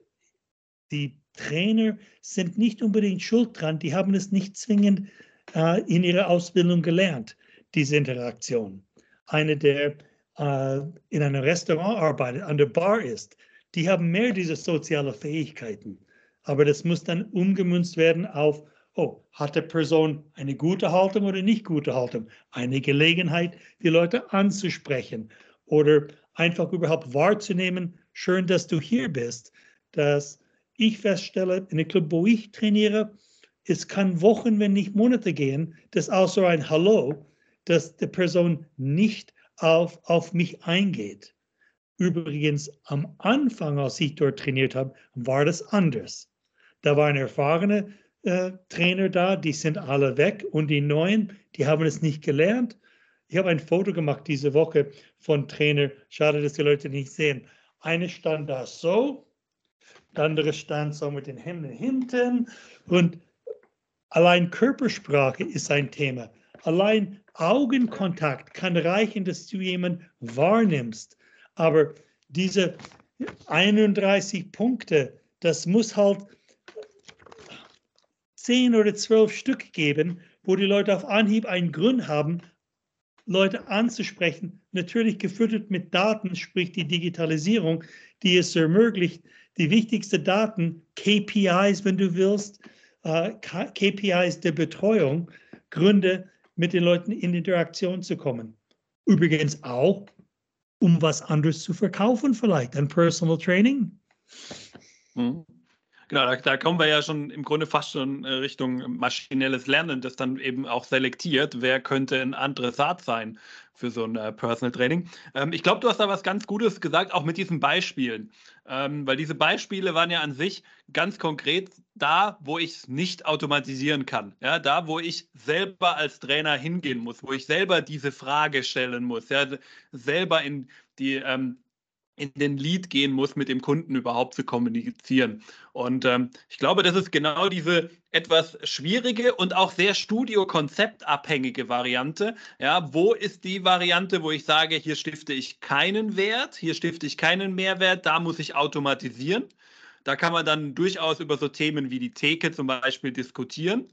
die Trainer sind nicht unbedingt schuld dran, die haben es nicht zwingend äh, in ihrer Ausbildung gelernt, diese Interaktion. Eine, der äh, in einem Restaurant arbeitet, an der Bar ist, die haben mehr diese sozialen Fähigkeiten. Aber das muss dann umgemünzt werden auf, oh, hat die Person eine gute Haltung oder nicht gute Haltung? Eine Gelegenheit, die Leute anzusprechen oder einfach überhaupt wahrzunehmen, schön, dass du hier bist, dass ich feststelle, in dem Club, wo ich trainiere, es kann Wochen, wenn nicht Monate gehen, dass außer ein Hallo, dass die Person nicht auf, auf mich eingeht. Übrigens, am Anfang, als ich dort trainiert habe, war das anders. Da waren erfahrene äh, Trainer da, die sind alle weg und die neuen, die haben es nicht gelernt. Ich habe ein Foto gemacht diese Woche von Trainer. Schade, dass die Leute nicht sehen. Eine stand da so, der andere stand so mit den Händen hinten und Allein Körpersprache ist ein Thema. Allein Augenkontakt kann reichen, dass du jemanden wahrnimmst. Aber diese 31 Punkte, das muss halt 10 oder 12 Stück geben, wo die Leute auf Anhieb einen Grund haben, Leute anzusprechen. Natürlich gefüttert mit Daten, sprich die Digitalisierung, die es ermöglicht, die wichtigsten Daten, KPIs, wenn du willst, äh, KPIs der Betreuung, Gründe, mit den Leuten in Interaktion zu kommen. Übrigens auch, um was anderes zu verkaufen, vielleicht ein Personal Training. Mhm. Genau, da, da, kommen wir ja schon im Grunde fast schon äh, Richtung maschinelles Lernen, das dann eben auch selektiert, wer könnte ein Adressat sein für so ein äh, Personal Training. Ähm, ich glaube, du hast da was ganz Gutes gesagt, auch mit diesen Beispielen, ähm, weil diese Beispiele waren ja an sich ganz konkret da, wo ich es nicht automatisieren kann. Ja, da, wo ich selber als Trainer hingehen muss, wo ich selber diese Frage stellen muss, ja, selber in die ähm, in den Lead gehen muss, mit dem Kunden überhaupt zu kommunizieren. Und ähm, ich glaube, das ist genau diese etwas schwierige und auch sehr studiokonzeptabhängige Variante. Ja, wo ist die Variante, wo ich sage, hier stifte ich keinen Wert, hier stifte ich keinen Mehrwert, da muss ich automatisieren. Da kann man dann durchaus über so Themen wie die Theke zum Beispiel diskutieren.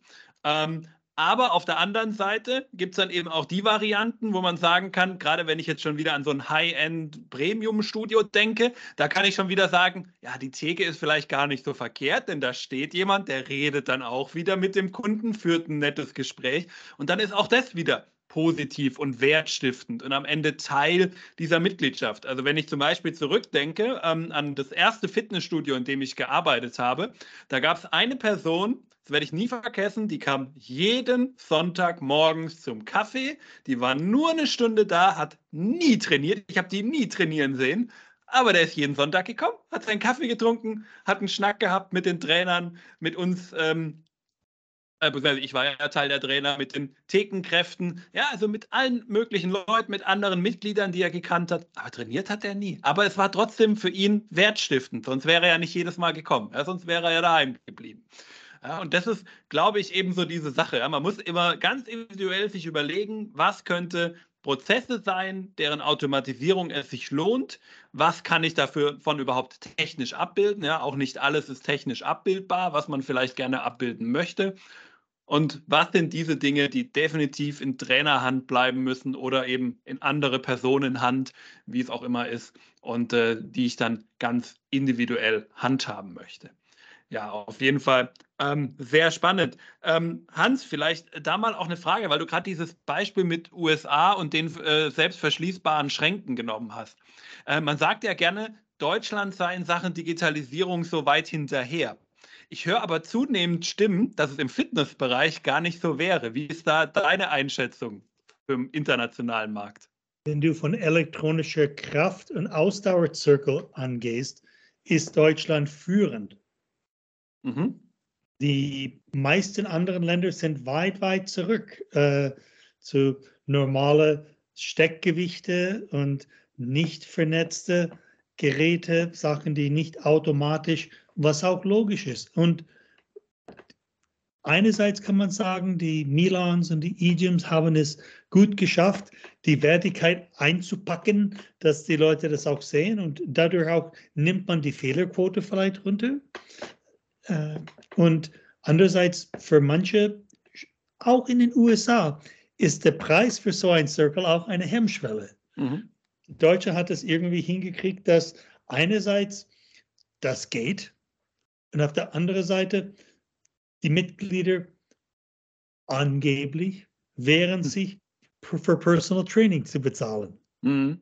Ähm, aber auf der anderen Seite gibt es dann eben auch die Varianten, wo man sagen kann, gerade wenn ich jetzt schon wieder an so ein High-End-Premium-Studio denke, da kann ich schon wieder sagen, ja, die Theke ist vielleicht gar nicht so verkehrt, denn da steht jemand, der redet dann auch wieder mit dem Kunden, führt ein nettes Gespräch und dann ist auch das wieder positiv und wertstiftend und am Ende Teil dieser Mitgliedschaft. Also wenn ich zum Beispiel zurückdenke ähm, an das erste Fitnessstudio, in dem ich gearbeitet habe, da gab es eine Person, das werde ich nie vergessen. Die kam jeden Sonntag morgens zum Kaffee. Die war nur eine Stunde da, hat nie trainiert. Ich habe die nie trainieren sehen. Aber der ist jeden Sonntag gekommen, hat seinen Kaffee getrunken, hat einen Schnack gehabt mit den Trainern, mit uns. Ähm, äh, ich war ja Teil der Trainer mit den Thekenkräften, ja, also mit allen möglichen Leuten, mit anderen Mitgliedern, die er gekannt hat. Aber trainiert hat er nie. Aber es war trotzdem für ihn wertstiftend, sonst wäre er ja nicht jedes Mal gekommen. Ja, sonst wäre er ja daheim geblieben. Ja, und das ist, glaube ich, eben so diese Sache. Ja. Man muss immer ganz individuell sich überlegen, was könnte Prozesse sein, deren Automatisierung es sich lohnt? Was kann ich dafür von überhaupt technisch abbilden? Ja, auch nicht alles ist technisch abbildbar, was man vielleicht gerne abbilden möchte. Und was sind diese Dinge, die definitiv in Trainerhand bleiben müssen oder eben in andere Personenhand, wie es auch immer ist, und äh, die ich dann ganz individuell handhaben möchte? Ja, auf jeden Fall ähm, sehr spannend. Ähm, Hans, vielleicht da mal auch eine Frage, weil du gerade dieses Beispiel mit USA und den äh, selbstverschließbaren Schränken genommen hast. Äh, man sagt ja gerne, Deutschland sei in Sachen Digitalisierung so weit hinterher. Ich höre aber zunehmend Stimmen, dass es im Fitnessbereich gar nicht so wäre. Wie ist da deine Einschätzung im internationalen Markt? Wenn du von elektronischer Kraft- und Ausdauerzirkel angehst, ist Deutschland führend. Mhm. Die meisten anderen Länder sind weit, weit zurück äh, zu normalen Steckgewichte und nicht vernetzte Geräte, Sachen, die nicht automatisch was auch logisch ist. Und einerseits kann man sagen, die Milans und die E-Gyms haben es gut geschafft, die Wertigkeit einzupacken, dass die Leute das auch sehen und dadurch auch nimmt man die Fehlerquote vielleicht runter. Äh, und andererseits für manche, auch in den USA, ist der Preis für so ein Circle auch eine Hemmschwelle. Mhm. Deutsche hat es irgendwie hingekriegt, dass einerseits das geht, und auf der anderen Seite, die Mitglieder angeblich wehren hm. sich für Personal Training zu bezahlen. Mhm.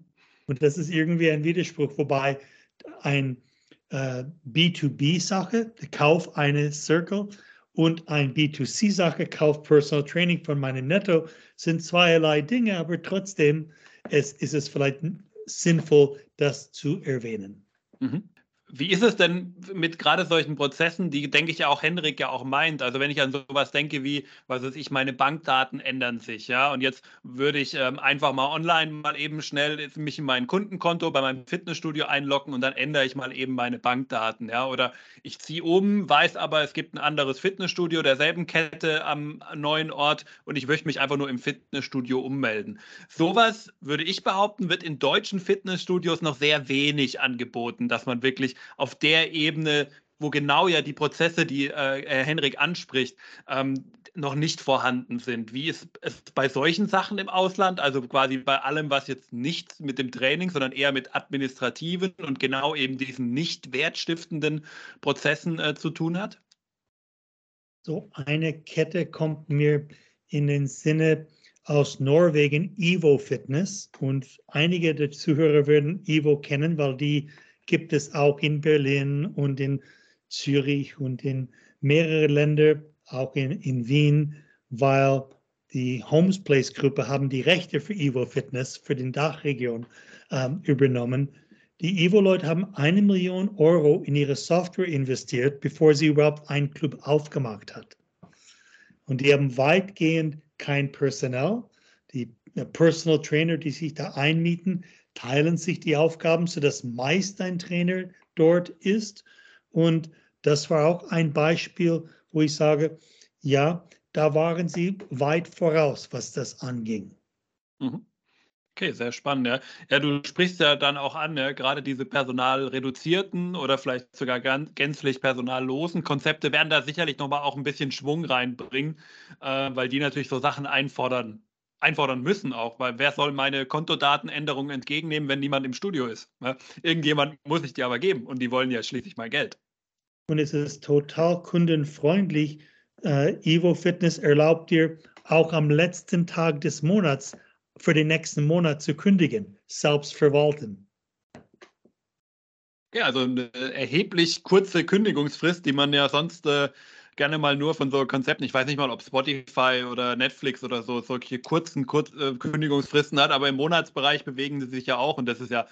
Und das ist irgendwie ein Widerspruch, wobei ein äh, B2B-Sache, der Kauf eines Circle und ein B2C-Sache, Kauf Personal Training von meinem Netto, sind zweierlei Dinge, aber trotzdem es, ist es vielleicht sinnvoll, das zu erwähnen. Mhm. Wie ist es denn mit gerade solchen Prozessen, die, denke ich, ja auch Henrik ja auch meint? Also wenn ich an sowas denke wie, was weiß ich, meine Bankdaten ändern sich, ja, und jetzt würde ich ähm, einfach mal online mal eben schnell mich in mein Kundenkonto bei meinem Fitnessstudio einloggen und dann ändere ich mal eben meine Bankdaten, ja, oder ich ziehe um, weiß aber, es gibt ein anderes Fitnessstudio derselben Kette am neuen Ort und ich möchte mich einfach nur im Fitnessstudio ummelden. Sowas, würde ich behaupten, wird in deutschen Fitnessstudios noch sehr wenig angeboten, dass man wirklich auf der Ebene, wo genau ja die Prozesse, die äh, Henrik anspricht, ähm, noch nicht vorhanden sind. Wie ist es bei solchen Sachen im Ausland, also quasi bei allem, was jetzt nicht mit dem Training, sondern eher mit administrativen und genau eben diesen nicht wertstiftenden Prozessen äh, zu tun hat? So eine Kette kommt mir in den Sinne aus Norwegen, Evo Fitness. Und einige der Zuhörer werden Evo kennen, weil die gibt es auch in Berlin und in Zürich und in mehreren Ländern, auch in, in Wien, weil die Homes Place Gruppe haben die Rechte für Evo Fitness für den Dachregion ähm, übernommen. Die Evo-Leute haben eine Million Euro in ihre Software investiert, bevor sie überhaupt einen Club aufgemacht hat. Und die haben weitgehend kein Personal. Die Personal Trainer, die sich da einmieten, teilen sich die Aufgaben, sodass meist ein Trainer dort ist. Und das war auch ein Beispiel, wo ich sage, ja, da waren sie weit voraus, was das anging. Mhm. Okay, sehr spannend. Ja. ja, du sprichst ja dann auch an, ja, gerade diese personalreduzierten oder vielleicht sogar ganz, gänzlich personallosen Konzepte werden da sicherlich nochmal auch ein bisschen Schwung reinbringen, äh, weil die natürlich so Sachen einfordern einfordern müssen auch, weil wer soll meine Kontodatenänderungen entgegennehmen, wenn niemand im Studio ist? Ne? Irgendjemand muss ich dir aber geben und die wollen ja schließlich mein Geld. Und es ist total kundenfreundlich. Uh, Evo Fitness erlaubt dir auch am letzten Tag des Monats für den nächsten Monat zu kündigen, selbst verwalten. Ja, also eine erheblich kurze Kündigungsfrist, die man ja sonst äh, gerne mal nur von so Konzepten. Ich weiß nicht mal, ob Spotify oder Netflix oder so solche kurzen Kur äh, Kündigungsfristen hat, aber im Monatsbereich bewegen sie sich ja auch und das ist ja,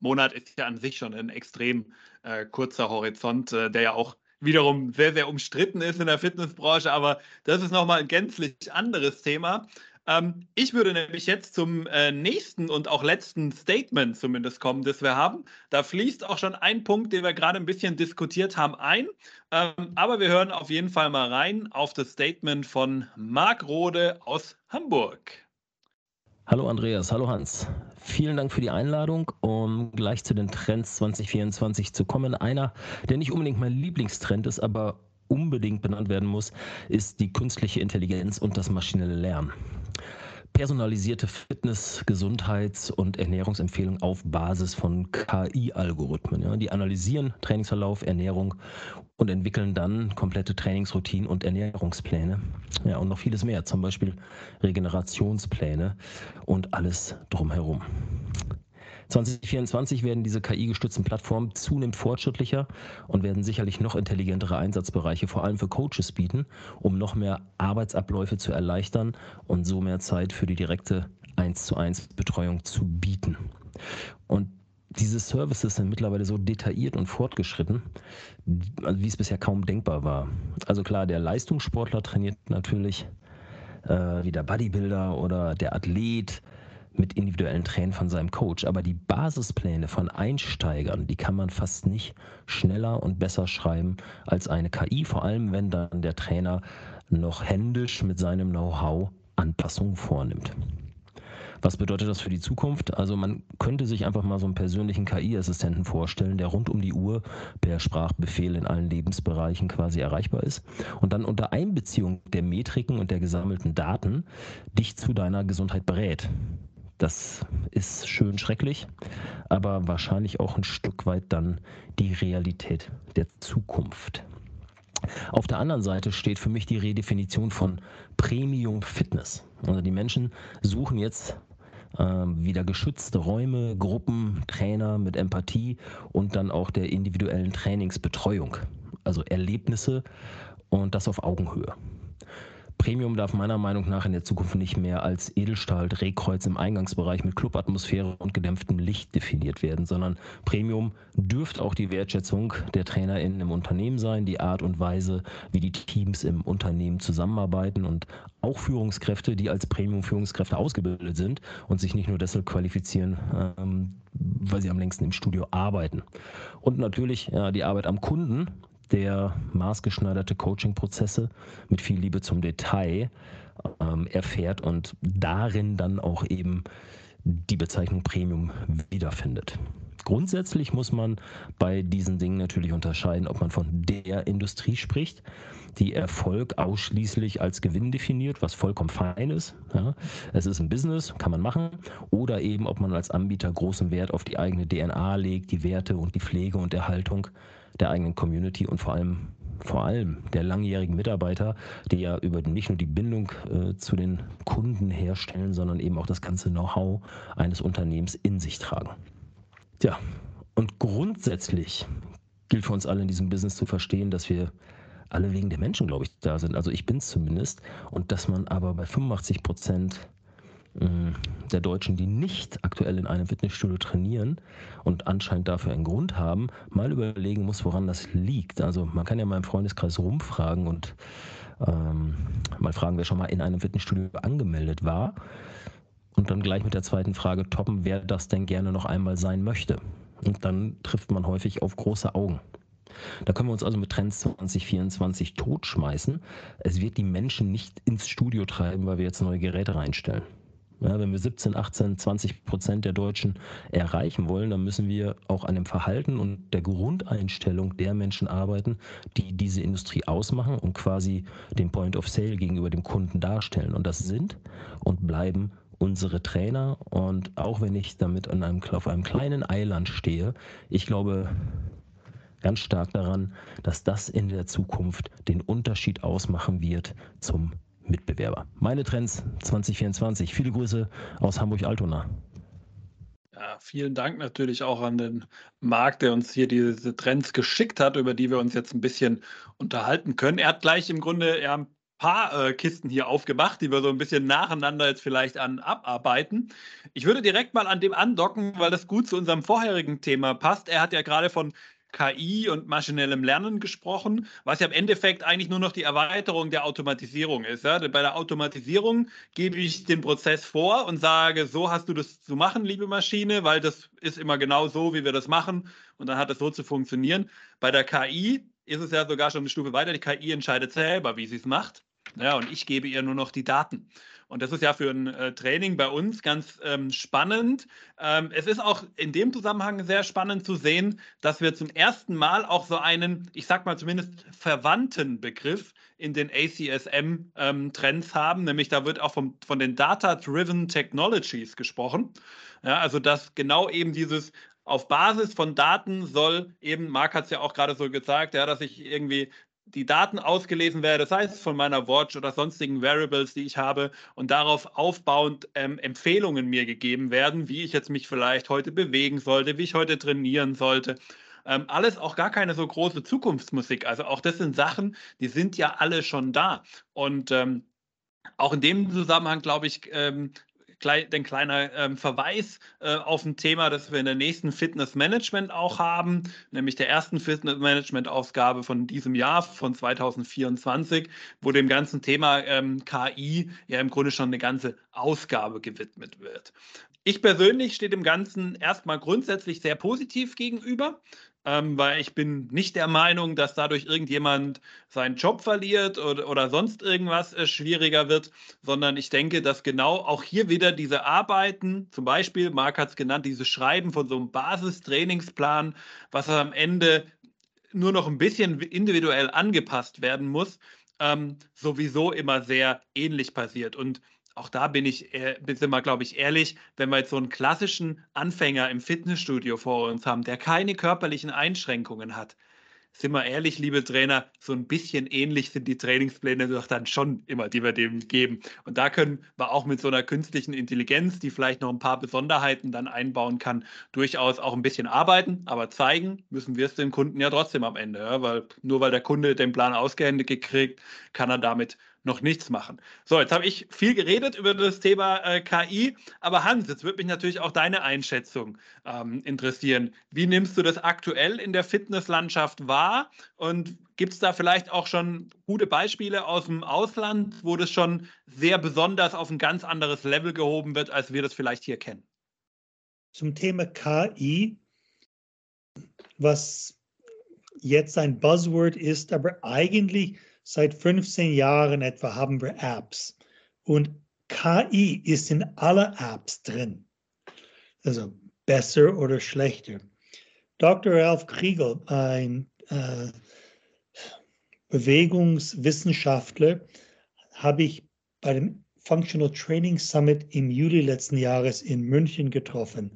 Monat ist ja an sich schon ein extrem äh, kurzer Horizont, äh, der ja auch wiederum sehr, sehr umstritten ist in der Fitnessbranche, aber das ist nochmal ein gänzlich anderes Thema. Ähm, ich würde nämlich jetzt zum äh, nächsten und auch letzten Statement zumindest kommen, das wir haben. Da fließt auch schon ein Punkt, den wir gerade ein bisschen diskutiert haben, ein. Ähm, aber wir hören auf jeden Fall mal rein auf das Statement von Marc Rode aus Hamburg. Hallo Andreas, hallo Hans. Vielen Dank für die Einladung, um gleich zu den Trends 2024 zu kommen. Einer, der nicht unbedingt mein Lieblingstrend ist, aber unbedingt benannt werden muss, ist die künstliche Intelligenz und das maschinelle Lernen personalisierte Fitness-, Gesundheits- und Ernährungsempfehlungen auf Basis von KI-Algorithmen. Ja. Die analysieren Trainingsverlauf, Ernährung und entwickeln dann komplette Trainingsroutinen und Ernährungspläne. Ja, und noch vieles mehr, zum Beispiel Regenerationspläne und alles drumherum. 2024 werden diese KI-gestützten Plattformen zunehmend fortschrittlicher und werden sicherlich noch intelligentere Einsatzbereiche vor allem für Coaches bieten, um noch mehr Arbeitsabläufe zu erleichtern und so mehr Zeit für die direkte 1 zu 1 Betreuung zu bieten. Und diese Services sind mittlerweile so detailliert und fortgeschritten, wie es bisher kaum denkbar war. Also klar, der Leistungssportler trainiert natürlich äh, wie der Bodybuilder oder der Athlet mit individuellen Tränen von seinem Coach. Aber die Basispläne von Einsteigern, die kann man fast nicht schneller und besser schreiben als eine KI, vor allem wenn dann der Trainer noch händisch mit seinem Know-how Anpassungen vornimmt. Was bedeutet das für die Zukunft? Also man könnte sich einfach mal so einen persönlichen KI-Assistenten vorstellen, der rund um die Uhr per Sprachbefehl in allen Lebensbereichen quasi erreichbar ist und dann unter Einbeziehung der Metriken und der gesammelten Daten dich zu deiner Gesundheit berät. Das ist schön schrecklich, aber wahrscheinlich auch ein Stück weit dann die Realität der Zukunft. Auf der anderen Seite steht für mich die Redefinition von Premium Fitness. Also die Menschen suchen jetzt äh, wieder geschützte Räume, Gruppen, Trainer mit Empathie und dann auch der individuellen Trainingsbetreuung. Also Erlebnisse und das auf Augenhöhe. Premium darf meiner Meinung nach in der Zukunft nicht mehr als Edelstahl Drehkreuz im Eingangsbereich mit Clubatmosphäre und gedämpftem Licht definiert werden, sondern Premium dürfte auch die Wertschätzung der TrainerInnen im Unternehmen sein, die Art und Weise, wie die Teams im Unternehmen zusammenarbeiten und auch Führungskräfte, die als Premium-Führungskräfte ausgebildet sind und sich nicht nur deshalb qualifizieren, ähm, weil sie am längsten im Studio arbeiten. Und natürlich ja, die Arbeit am Kunden, der maßgeschneiderte Coaching-Prozesse mit viel Liebe zum Detail ähm, erfährt und darin dann auch eben die Bezeichnung Premium wiederfindet. Grundsätzlich muss man bei diesen Dingen natürlich unterscheiden, ob man von der Industrie spricht, die Erfolg ausschließlich als Gewinn definiert, was vollkommen fein ist. Ja. Es ist ein Business, kann man machen. Oder eben, ob man als Anbieter großen Wert auf die eigene DNA legt, die Werte und die Pflege und Erhaltung der eigenen Community und vor allem vor allem der langjährigen Mitarbeiter, die ja über nicht nur die Bindung äh, zu den Kunden herstellen, sondern eben auch das ganze Know-how eines Unternehmens in sich tragen. Tja, und grundsätzlich gilt für uns alle in diesem Business zu verstehen, dass wir alle wegen der Menschen, glaube ich, da sind. Also ich bin es zumindest. Und dass man aber bei 85 Prozent der Deutschen, die nicht aktuell in einem Fitnessstudio trainieren und anscheinend dafür einen Grund haben, mal überlegen muss, woran das liegt. Also man kann ja mal im Freundeskreis rumfragen und ähm, mal fragen, wer schon mal in einem Fitnessstudio angemeldet war. Und dann gleich mit der zweiten Frage toppen, wer das denn gerne noch einmal sein möchte. Und dann trifft man häufig auf große Augen. Da können wir uns also mit Trends 2024 totschmeißen. Es wird die Menschen nicht ins Studio treiben, weil wir jetzt neue Geräte reinstellen. Ja, wenn wir 17, 18, 20 Prozent der Deutschen erreichen wollen, dann müssen wir auch an dem Verhalten und der Grundeinstellung der Menschen arbeiten, die diese Industrie ausmachen und quasi den Point of Sale gegenüber dem Kunden darstellen. Und das sind und bleiben unsere Trainer. Und auch wenn ich damit an einem, auf einem kleinen Eiland stehe, ich glaube ganz stark daran, dass das in der Zukunft den Unterschied ausmachen wird zum Mitbewerber. Meine Trends 2024. Viele Grüße aus Hamburg-Altona. Ja, vielen Dank natürlich auch an den Marc, der uns hier diese Trends geschickt hat, über die wir uns jetzt ein bisschen unterhalten können. Er hat gleich im Grunde ja, ein paar äh, Kisten hier aufgemacht, die wir so ein bisschen nacheinander jetzt vielleicht an abarbeiten. Ich würde direkt mal an dem andocken, weil das gut zu unserem vorherigen Thema passt. Er hat ja gerade von KI und maschinellem Lernen gesprochen, was ja im Endeffekt eigentlich nur noch die Erweiterung der Automatisierung ist. Ja? Bei der Automatisierung gebe ich den Prozess vor und sage, so hast du das zu machen, liebe Maschine, weil das ist immer genau so, wie wir das machen und dann hat es so zu funktionieren. Bei der KI ist es ja sogar schon eine Stufe weiter. Die KI entscheidet selber, wie sie es macht. Ja, und ich gebe ihr nur noch die Daten. Und das ist ja für ein äh, Training bei uns ganz ähm, spannend. Ähm, es ist auch in dem Zusammenhang sehr spannend zu sehen, dass wir zum ersten Mal auch so einen, ich sag mal zumindest verwandten Begriff in den ACSM-Trends ähm, haben, nämlich da wird auch vom, von den Data-Driven Technologies gesprochen. Ja, also dass genau eben dieses auf Basis von Daten soll eben, Marc hat es ja auch gerade so gesagt, ja, dass ich irgendwie die Daten ausgelesen werde, sei es von meiner Watch oder sonstigen Variables, die ich habe, und darauf aufbauend ähm, Empfehlungen mir gegeben werden, wie ich jetzt mich vielleicht heute bewegen sollte, wie ich heute trainieren sollte. Ähm, alles auch gar keine so große Zukunftsmusik. Also auch das sind Sachen, die sind ja alle schon da. Und ähm, auch in dem Zusammenhang, glaube ich, ähm, den kleiner ähm, Verweis äh, auf ein Thema, das wir in der nächsten Fitness Management auch haben, nämlich der ersten Fitness Management Ausgabe von diesem Jahr, von 2024, wo dem ganzen Thema ähm, KI ja im Grunde schon eine ganze Ausgabe gewidmet wird. Ich persönlich stehe dem Ganzen erstmal grundsätzlich sehr positiv gegenüber ähm, weil ich bin nicht der Meinung, dass dadurch irgendjemand seinen Job verliert oder, oder sonst irgendwas äh, schwieriger wird, sondern ich denke, dass genau auch hier wieder diese Arbeiten, zum Beispiel, Marc hat es genannt, dieses Schreiben von so einem Basistrainingsplan, was am Ende nur noch ein bisschen individuell angepasst werden muss, ähm, sowieso immer sehr ähnlich passiert. Und auch da bin ich, sind wir, glaube ich, ehrlich, wenn wir jetzt so einen klassischen Anfänger im Fitnessstudio vor uns haben, der keine körperlichen Einschränkungen hat, sind wir ehrlich, liebe Trainer, so ein bisschen ähnlich sind die Trainingspläne doch dann schon immer, die wir dem geben. Und da können wir auch mit so einer künstlichen Intelligenz, die vielleicht noch ein paar Besonderheiten dann einbauen kann, durchaus auch ein bisschen arbeiten. Aber zeigen müssen wir es dem Kunden ja trotzdem am Ende, ja? weil nur weil der Kunde den Plan ausgehändigt gekriegt, kann er damit noch nichts machen. So, jetzt habe ich viel geredet über das Thema äh, KI, aber Hans, jetzt würde mich natürlich auch deine Einschätzung ähm, interessieren. Wie nimmst du das aktuell in der Fitnesslandschaft wahr und gibt es da vielleicht auch schon gute Beispiele aus dem Ausland, wo das schon sehr besonders auf ein ganz anderes Level gehoben wird, als wir das vielleicht hier kennen? Zum Thema KI, was jetzt ein Buzzword ist, aber eigentlich Seit 15 Jahren etwa haben wir Apps und KI ist in alle Apps drin. Also besser oder schlechter. Dr. Ralph Kriegel, ein äh, Bewegungswissenschaftler, habe ich bei dem Functional Training Summit im Juli letzten Jahres in München getroffen.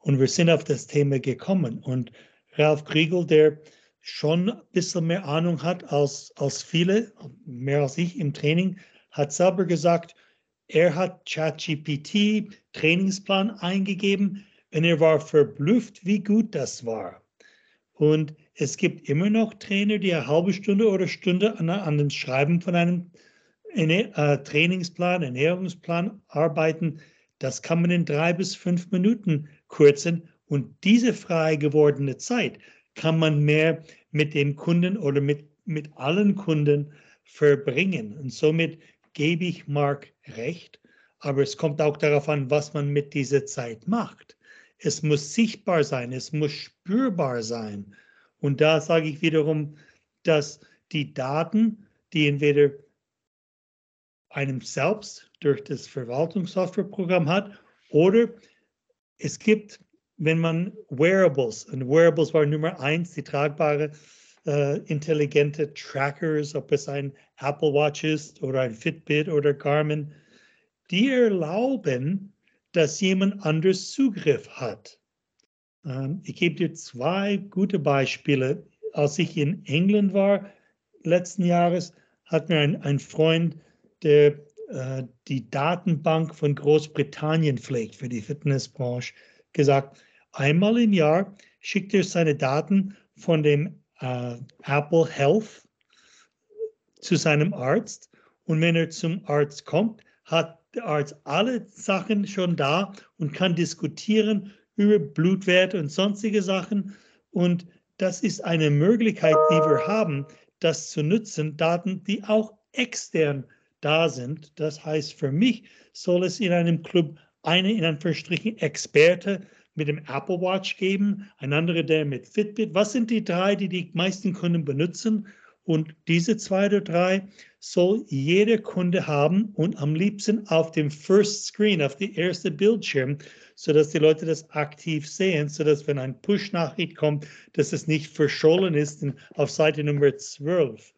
Und wir sind auf das Thema gekommen. Und Ralph Kriegel, der schon ein bisschen mehr Ahnung hat als, als viele, mehr als ich im Training, hat selber gesagt, er hat ChatGPT Trainingsplan eingegeben und er war verblüfft, wie gut das war. Und es gibt immer noch Trainer, die eine halbe Stunde oder Stunde an, an dem Schreiben von einem äh, Trainingsplan, Ernährungsplan arbeiten. Das kann man in drei bis fünf Minuten kürzen. Und diese frei gewordene Zeit kann man mehr mit dem Kunden oder mit, mit allen Kunden verbringen. Und somit gebe ich Mark recht, aber es kommt auch darauf an, was man mit dieser Zeit macht. Es muss sichtbar sein, es muss spürbar sein. Und da sage ich wiederum, dass die Daten, die entweder einem selbst durch das Verwaltungssoftwareprogramm hat oder es gibt wenn man Wearables, und Wearables war Nummer eins, die tragbare äh, intelligente Trackers, ob es ein Apple Watch ist oder ein Fitbit oder Garmin, die erlauben, dass jemand anders Zugriff hat. Ähm, ich gebe dir zwei gute Beispiele. Als ich in England war, letzten Jahres, hat mir ein, ein Freund, der äh, die Datenbank von Großbritannien pflegt für die Fitnessbranche, gesagt, Einmal im Jahr schickt er seine Daten von dem äh, Apple Health zu seinem Arzt und wenn er zum Arzt kommt, hat der Arzt alle Sachen schon da und kann diskutieren über Blutwerte und sonstige Sachen. Und das ist eine Möglichkeit, die wir haben, das zu nutzen, Daten, die auch extern da sind. Das heißt, für mich soll es in einem Club eine in Anführungsstrichen Experte mit dem Apple Watch geben, ein anderer der mit Fitbit. Was sind die drei, die die meisten Kunden benutzen? Und diese zwei oder drei soll jeder Kunde haben und am liebsten auf dem First Screen, auf dem ersten Bildschirm, sodass die Leute das aktiv sehen, sodass wenn ein Push-Nachricht kommt, dass es nicht verschollen ist auf Seite Nummer 12.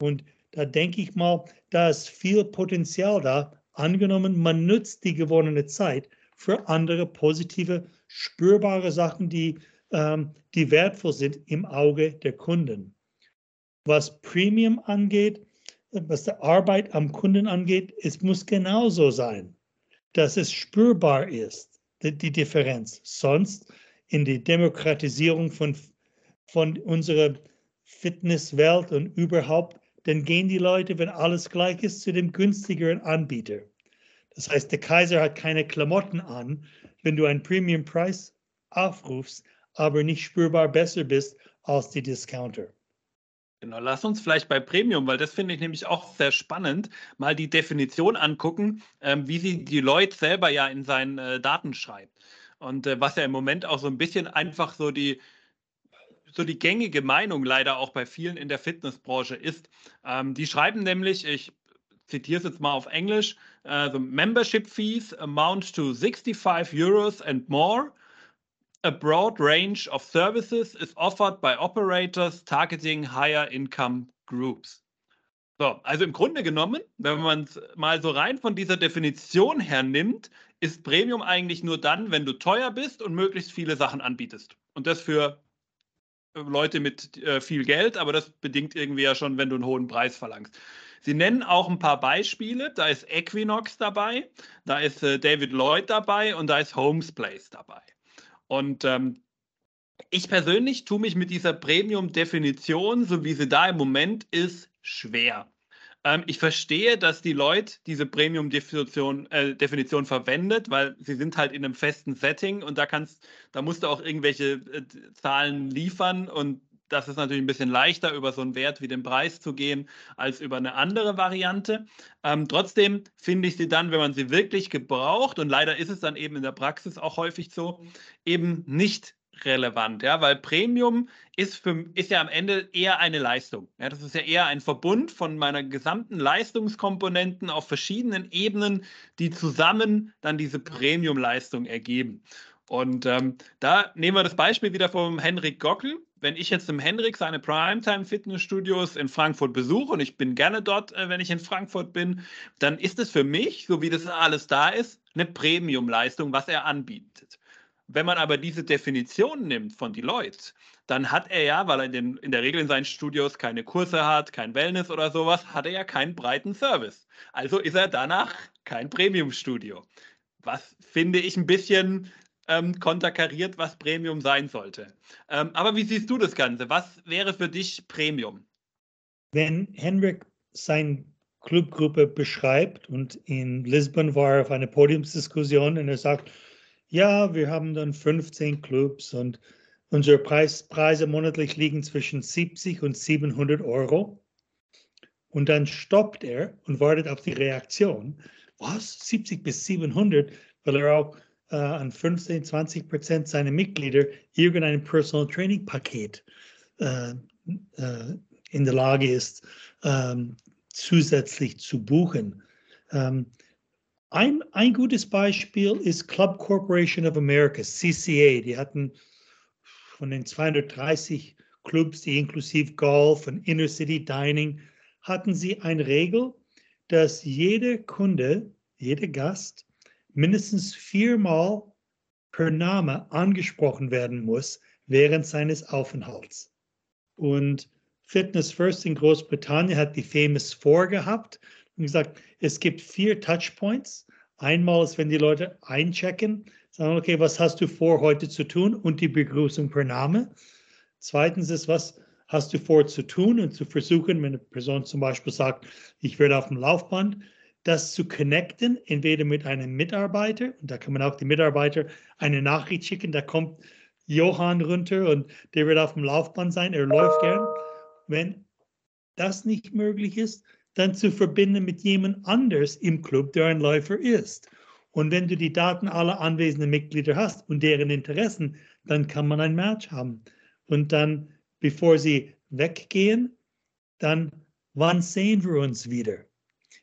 Und da denke ich mal, da ist viel Potenzial da. Angenommen, man nutzt die gewonnene Zeit für andere positive, spürbare Sachen, die, ähm, die wertvoll sind im Auge der Kunden. Was Premium angeht, was die Arbeit am Kunden angeht, es muss genauso sein, dass es spürbar ist, die, die Differenz. Sonst in die Demokratisierung von, von unserer Fitnesswelt und überhaupt, dann gehen die Leute, wenn alles gleich ist, zu dem günstigeren Anbieter. Das heißt, der Kaiser hat keine Klamotten an, wenn du einen Premium-Preis aufrufst, aber nicht spürbar besser bist als die Discounter. Genau, lass uns vielleicht bei Premium, weil das finde ich nämlich auch sehr spannend, mal die Definition angucken, ähm, wie sie die Leute selber ja in seinen äh, Daten schreibt. Und äh, was ja im Moment auch so ein bisschen einfach so die, so die gängige Meinung leider auch bei vielen in der Fitnessbranche ist. Ähm, die schreiben nämlich, ich zitiere es jetzt mal auf Englisch, uh, the membership fees amount to 65 Euros and more a broad range of services is offered by operators targeting higher income groups. So, also im Grunde genommen, wenn man es mal so rein von dieser Definition her nimmt, ist Premium eigentlich nur dann, wenn du teuer bist und möglichst viele Sachen anbietest. Und das für äh, Leute mit äh, viel Geld, aber das bedingt irgendwie ja schon, wenn du einen hohen Preis verlangst. Sie nennen auch ein paar Beispiele. Da ist Equinox dabei, da ist äh, David Lloyd dabei und da ist Homes Place dabei. Und ähm, ich persönlich tue mich mit dieser Premium-Definition, so wie sie da im Moment ist, schwer. Ähm, ich verstehe, dass die Leute diese Premium-Definition äh, Definition verwendet, weil sie sind halt in einem festen Setting und da kannst, da musst du auch irgendwelche äh, Zahlen liefern und das ist natürlich ein bisschen leichter, über so einen Wert wie den Preis zu gehen, als über eine andere Variante. Ähm, trotzdem finde ich sie dann, wenn man sie wirklich gebraucht, und leider ist es dann eben in der Praxis auch häufig so, eben nicht relevant, ja, weil Premium ist, für, ist ja am Ende eher eine Leistung. Ja, das ist ja eher ein Verbund von meiner gesamten Leistungskomponenten auf verschiedenen Ebenen, die zusammen dann diese Premium-Leistung ergeben. Und ähm, da nehmen wir das Beispiel wieder vom Henrik Gockel wenn ich jetzt im Henrik seine Primetime-Fitnessstudios in Frankfurt besuche und ich bin gerne dort, äh, wenn ich in Frankfurt bin, dann ist es für mich, so wie das alles da ist, eine Premium-Leistung, was er anbietet. Wenn man aber diese Definition nimmt von Deloitte, dann hat er ja, weil er in, den, in der Regel in seinen Studios keine Kurse hat, kein Wellness oder sowas, hat er ja keinen breiten Service. Also ist er danach kein Premium-Studio. Was finde ich ein bisschen ähm, konterkariert, was Premium sein sollte. Ähm, aber wie siehst du das Ganze? Was wäre für dich Premium? Wenn Henrik seine Clubgruppe beschreibt und in Lisbon war er auf einer Podiumsdiskussion und er sagt, ja, wir haben dann 15 Clubs und unsere Preis, Preise monatlich liegen zwischen 70 und 700 Euro. Und dann stoppt er und wartet auf die Reaktion. Was? 70 bis 700? Weil er auch äh, an 15, 20 Prozent seiner Mitglieder irgendein Personal Training Paket äh, äh, in der Lage ist, ähm, zusätzlich zu buchen. Ähm, ein, ein gutes Beispiel ist Club Corporation of America, CCA. Die hatten von den 230 Clubs, die inklusive Golf und Inner City Dining, hatten sie eine Regel, dass jeder Kunde, jeder Gast mindestens viermal per Name angesprochen werden muss während seines Aufenthalts. Und Fitness First in Großbritannien hat die Famous Four gehabt und gesagt, es gibt vier Touchpoints. Einmal ist, wenn die Leute einchecken, sagen, okay, was hast du vor heute zu tun und die Begrüßung per Name. Zweitens ist, was hast du vor zu tun und zu versuchen, wenn eine Person zum Beispiel sagt, ich werde auf dem Laufband, das zu connecten, entweder mit einem Mitarbeiter, und da kann man auch die Mitarbeiter eine Nachricht schicken, da kommt Johann runter und der wird auf dem Laufband sein, er läuft gern. Wenn das nicht möglich ist, dann zu verbinden mit jemand anders im Club, der ein Läufer ist. Und wenn du die Daten aller anwesenden Mitglieder hast und deren Interessen, dann kann man ein Match haben. Und dann, bevor sie weggehen, dann wann sehen wir uns wieder?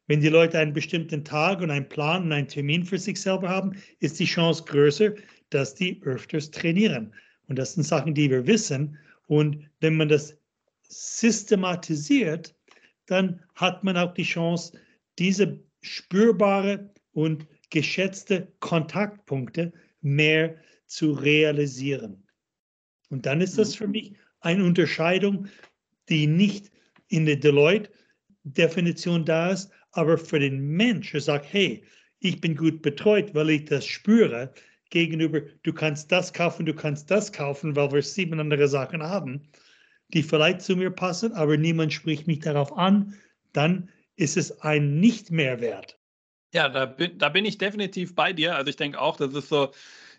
Wenn die Leute einen bestimmten Tag und einen Plan und einen Termin für sich selber haben, ist die Chance größer, dass die öfters trainieren. Und das sind Sachen, die wir wissen. Und wenn man das systematisiert, dann hat man auch die Chance, diese spürbare und geschätzte Kontaktpunkte mehr zu realisieren. Und dann ist das für mhm. mich eine Unterscheidung, die nicht in der Deloitte-Definition da ist, aber für den Mensch, der sagt, hey, ich bin gut betreut, weil ich das spüre, gegenüber, du kannst das kaufen, du kannst das kaufen, weil wir sieben andere Sachen haben, die vielleicht zu mir passen, aber niemand spricht mich darauf an, dann ist es ein Nicht-Mehrwert. Ja, da bin, da bin ich definitiv bei dir. Also ich denke auch, das ist so,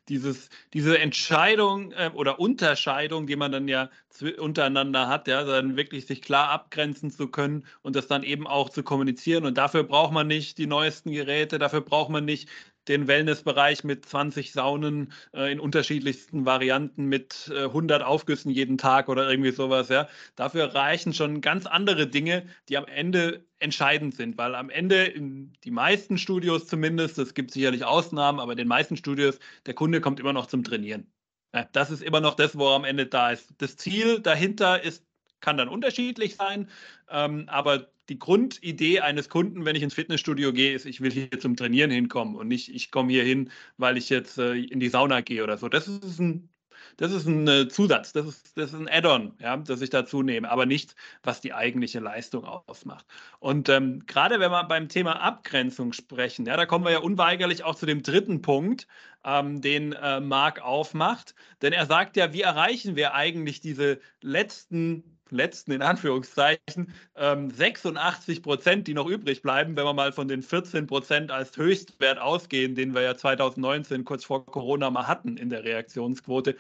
dieses, diese Entscheidung äh, oder Unterscheidung, die man dann ja untereinander hat, ja, dann wirklich sich klar abgrenzen zu können und das dann eben auch zu kommunizieren. Und dafür braucht man nicht die neuesten Geräte, dafür braucht man nicht den Wellnessbereich mit 20 Saunen äh, in unterschiedlichsten Varianten mit äh, 100 Aufgüssen jeden Tag oder irgendwie sowas. Ja. Dafür reichen schon ganz andere Dinge, die am Ende entscheidend sind, weil am Ende in die meisten Studios zumindest, es gibt sicherlich Ausnahmen, aber in den meisten Studios, der Kunde kommt immer noch zum Trainieren. Ja, das ist immer noch das, wo er am Ende da ist. Das Ziel dahinter ist, kann dann unterschiedlich sein, ähm, aber die Grundidee eines Kunden, wenn ich ins Fitnessstudio gehe, ist, ich will hier zum Trainieren hinkommen und nicht, ich komme hier hin, weil ich jetzt äh, in die Sauna gehe oder so. Das ist ein, das ist ein äh, Zusatz, das ist, das ist ein Add-on, ja, das ich dazu nehme, aber nichts, was die eigentliche Leistung ausmacht. Und ähm, gerade wenn wir beim Thema Abgrenzung sprechen, ja, da kommen wir ja unweigerlich auch zu dem dritten Punkt, ähm, den äh, Marc aufmacht. Denn er sagt ja, wie erreichen wir eigentlich diese letzten letzten, in Anführungszeichen, ähm, 86 Prozent, die noch übrig bleiben, wenn wir mal von den 14 Prozent als Höchstwert ausgehen, den wir ja 2019 kurz vor Corona mal hatten in der Reaktionsquote.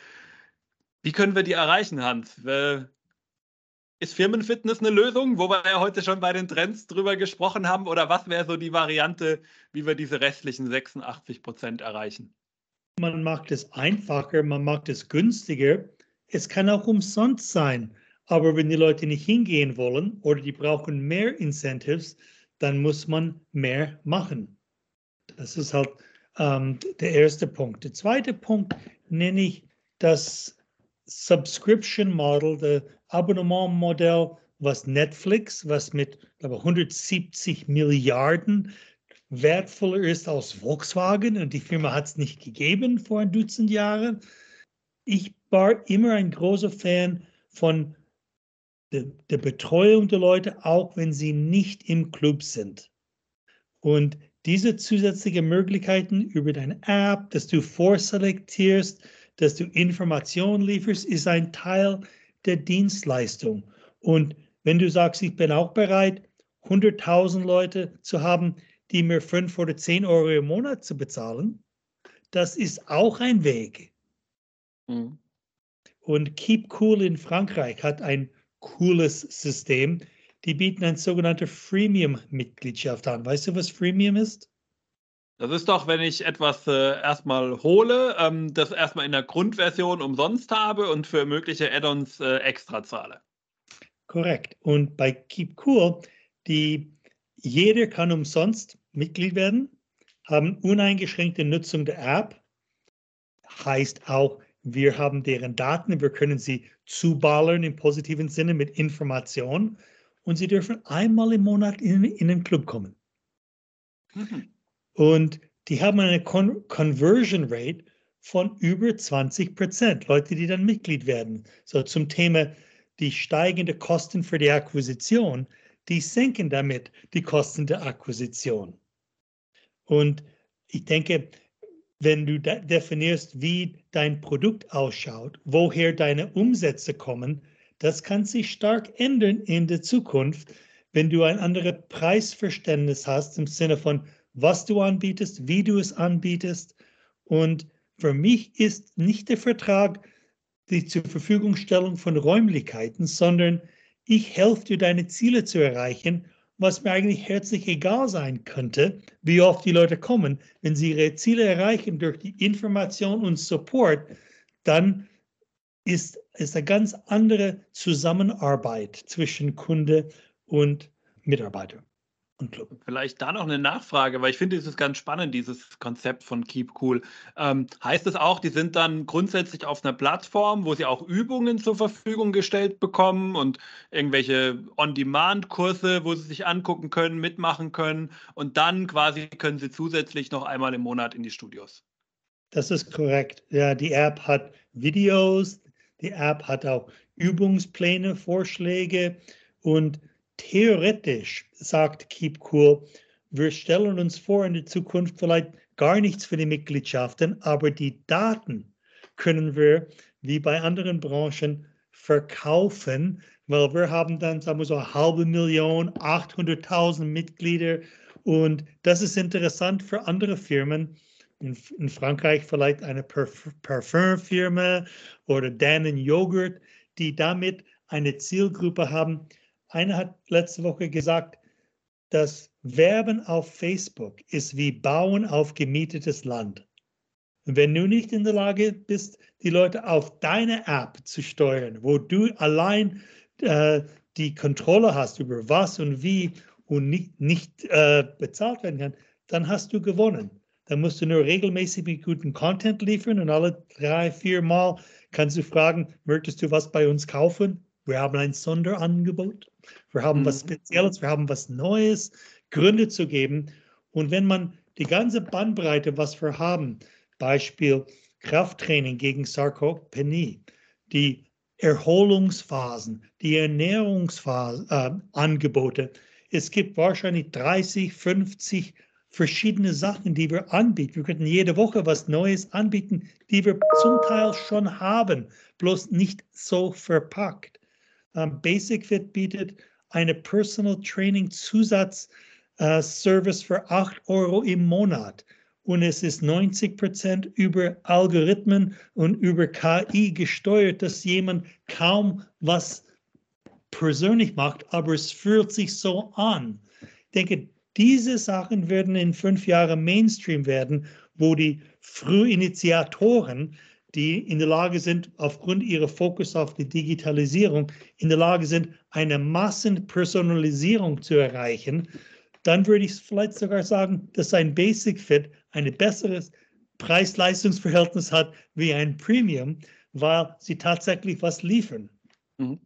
Wie können wir die erreichen, Hans? Ist Firmenfitness eine Lösung, wo wir ja heute schon bei den Trends drüber gesprochen haben? Oder was wäre so die Variante, wie wir diese restlichen 86 Prozent erreichen? Man macht es einfacher, man macht es günstiger. Es kann auch umsonst sein. Aber wenn die Leute nicht hingehen wollen oder die brauchen mehr Incentives, dann muss man mehr machen. Das ist halt ähm, der erste Punkt. Der zweite Punkt nenne ich das Subscription Model, das Abonnementmodell, was Netflix, was mit glaube, 170 Milliarden wertvoller ist als Volkswagen und die Firma hat es nicht gegeben vor ein Dutzend Jahren. Ich war immer ein großer Fan von der, der Betreuung der Leute, auch wenn sie nicht im Club sind. Und diese zusätzlichen Möglichkeiten über deine App, dass du vorselektierst, dass du Informationen lieferst, ist ein Teil der Dienstleistung. Und wenn du sagst, ich bin auch bereit, 100.000 Leute zu haben, die mir 5 oder 10 Euro im Monat zu bezahlen, das ist auch ein Weg. Mhm. Und Keep Cool in Frankreich hat ein cooles System. Die bieten eine sogenannte Freemium-Mitgliedschaft an. Weißt du, was Freemium ist? Das ist doch, wenn ich etwas äh, erstmal hole, ähm, das erstmal in der Grundversion umsonst habe und für mögliche Add-ons äh, extra zahle. Korrekt. Und bei Keep Cool, die, jeder kann umsonst Mitglied werden, haben uneingeschränkte Nutzung der App, heißt auch, wir haben deren Daten, wir können sie zuballern im positiven Sinne mit Information und sie dürfen einmal im Monat in, in den Club kommen. Mhm. Und die haben eine Con Conversion Rate von über 20 Prozent, Leute, die dann Mitglied werden. So zum Thema die steigenden Kosten für die Akquisition, die senken damit die Kosten der Akquisition. Und ich denke, wenn du definierst, wie dein Produkt ausschaut, woher deine Umsätze kommen, das kann sich stark ändern in der Zukunft, wenn du ein anderes Preisverständnis hast im Sinne von, was du anbietest, wie du es anbietest. Und für mich ist nicht der Vertrag die zur Verfügungstellung von Räumlichkeiten, sondern ich helfe dir, deine Ziele zu erreichen was mir eigentlich herzlich egal sein könnte, wie oft die Leute kommen. Wenn sie ihre Ziele erreichen durch die Information und Support, dann ist, ist eine ganz andere Zusammenarbeit zwischen Kunde und Mitarbeiter. Vielleicht da noch eine Nachfrage, weil ich finde, es ist ganz spannend, dieses Konzept von Keep Cool. Ähm, heißt es auch, die sind dann grundsätzlich auf einer Plattform, wo sie auch Übungen zur Verfügung gestellt bekommen und irgendwelche On-Demand-Kurse, wo sie sich angucken können, mitmachen können und dann quasi können sie zusätzlich noch einmal im Monat in die Studios? Das ist korrekt. Ja, die App hat Videos, die App hat auch Übungspläne, Vorschläge und theoretisch, sagt Keep Cool, wir stellen uns vor, in der Zukunft vielleicht gar nichts für die Mitgliedschaften, aber die Daten können wir, wie bei anderen Branchen, verkaufen, weil wir haben dann, sagen wir so, eine halbe Million, 800.000 Mitglieder und das ist interessant für andere Firmen, in, in Frankreich vielleicht eine Parfümfirma oder Dannen Joghurt, die damit eine Zielgruppe haben. Einer hat letzte Woche gesagt, das Werben auf Facebook ist wie Bauen auf gemietetes Land. Wenn du nicht in der Lage bist, die Leute auf deine App zu steuern, wo du allein äh, die Kontrolle hast über was und wie und nicht, nicht äh, bezahlt werden kann, dann hast du gewonnen. Dann musst du nur regelmäßig mit guten Content liefern und alle drei, vier Mal kannst du fragen, möchtest du was bei uns kaufen? Wir haben ein Sonderangebot. Wir haben mhm. was Spezielles, wir haben was Neues, Gründe zu geben. Und wenn man die ganze Bandbreite, was wir haben, Beispiel Krafttraining gegen Sarkopenie, die Erholungsphasen, die Ernährungsangebote, äh, es gibt wahrscheinlich 30, 50 verschiedene Sachen, die wir anbieten. Wir könnten jede Woche was Neues anbieten, die wir zum Teil schon haben, bloß nicht so verpackt. Ähm, Basic Fit bietet eine Personal Training Zusatz uh, Service für 8 Euro im Monat. Und es ist 90 Prozent über Algorithmen und über KI gesteuert, dass jemand kaum was persönlich macht, aber es fühlt sich so an. Ich denke, diese Sachen werden in fünf Jahren Mainstream werden, wo die Frühinitiatoren, die in der Lage sind, aufgrund ihrer Fokus auf die Digitalisierung, in der Lage sind, eine Massenpersonalisierung zu erreichen, dann würde ich vielleicht sogar sagen, dass ein Basic Fit ein besseres Preis-Leistungs-Verhältnis hat wie ein Premium, weil sie tatsächlich was liefern. Mhm.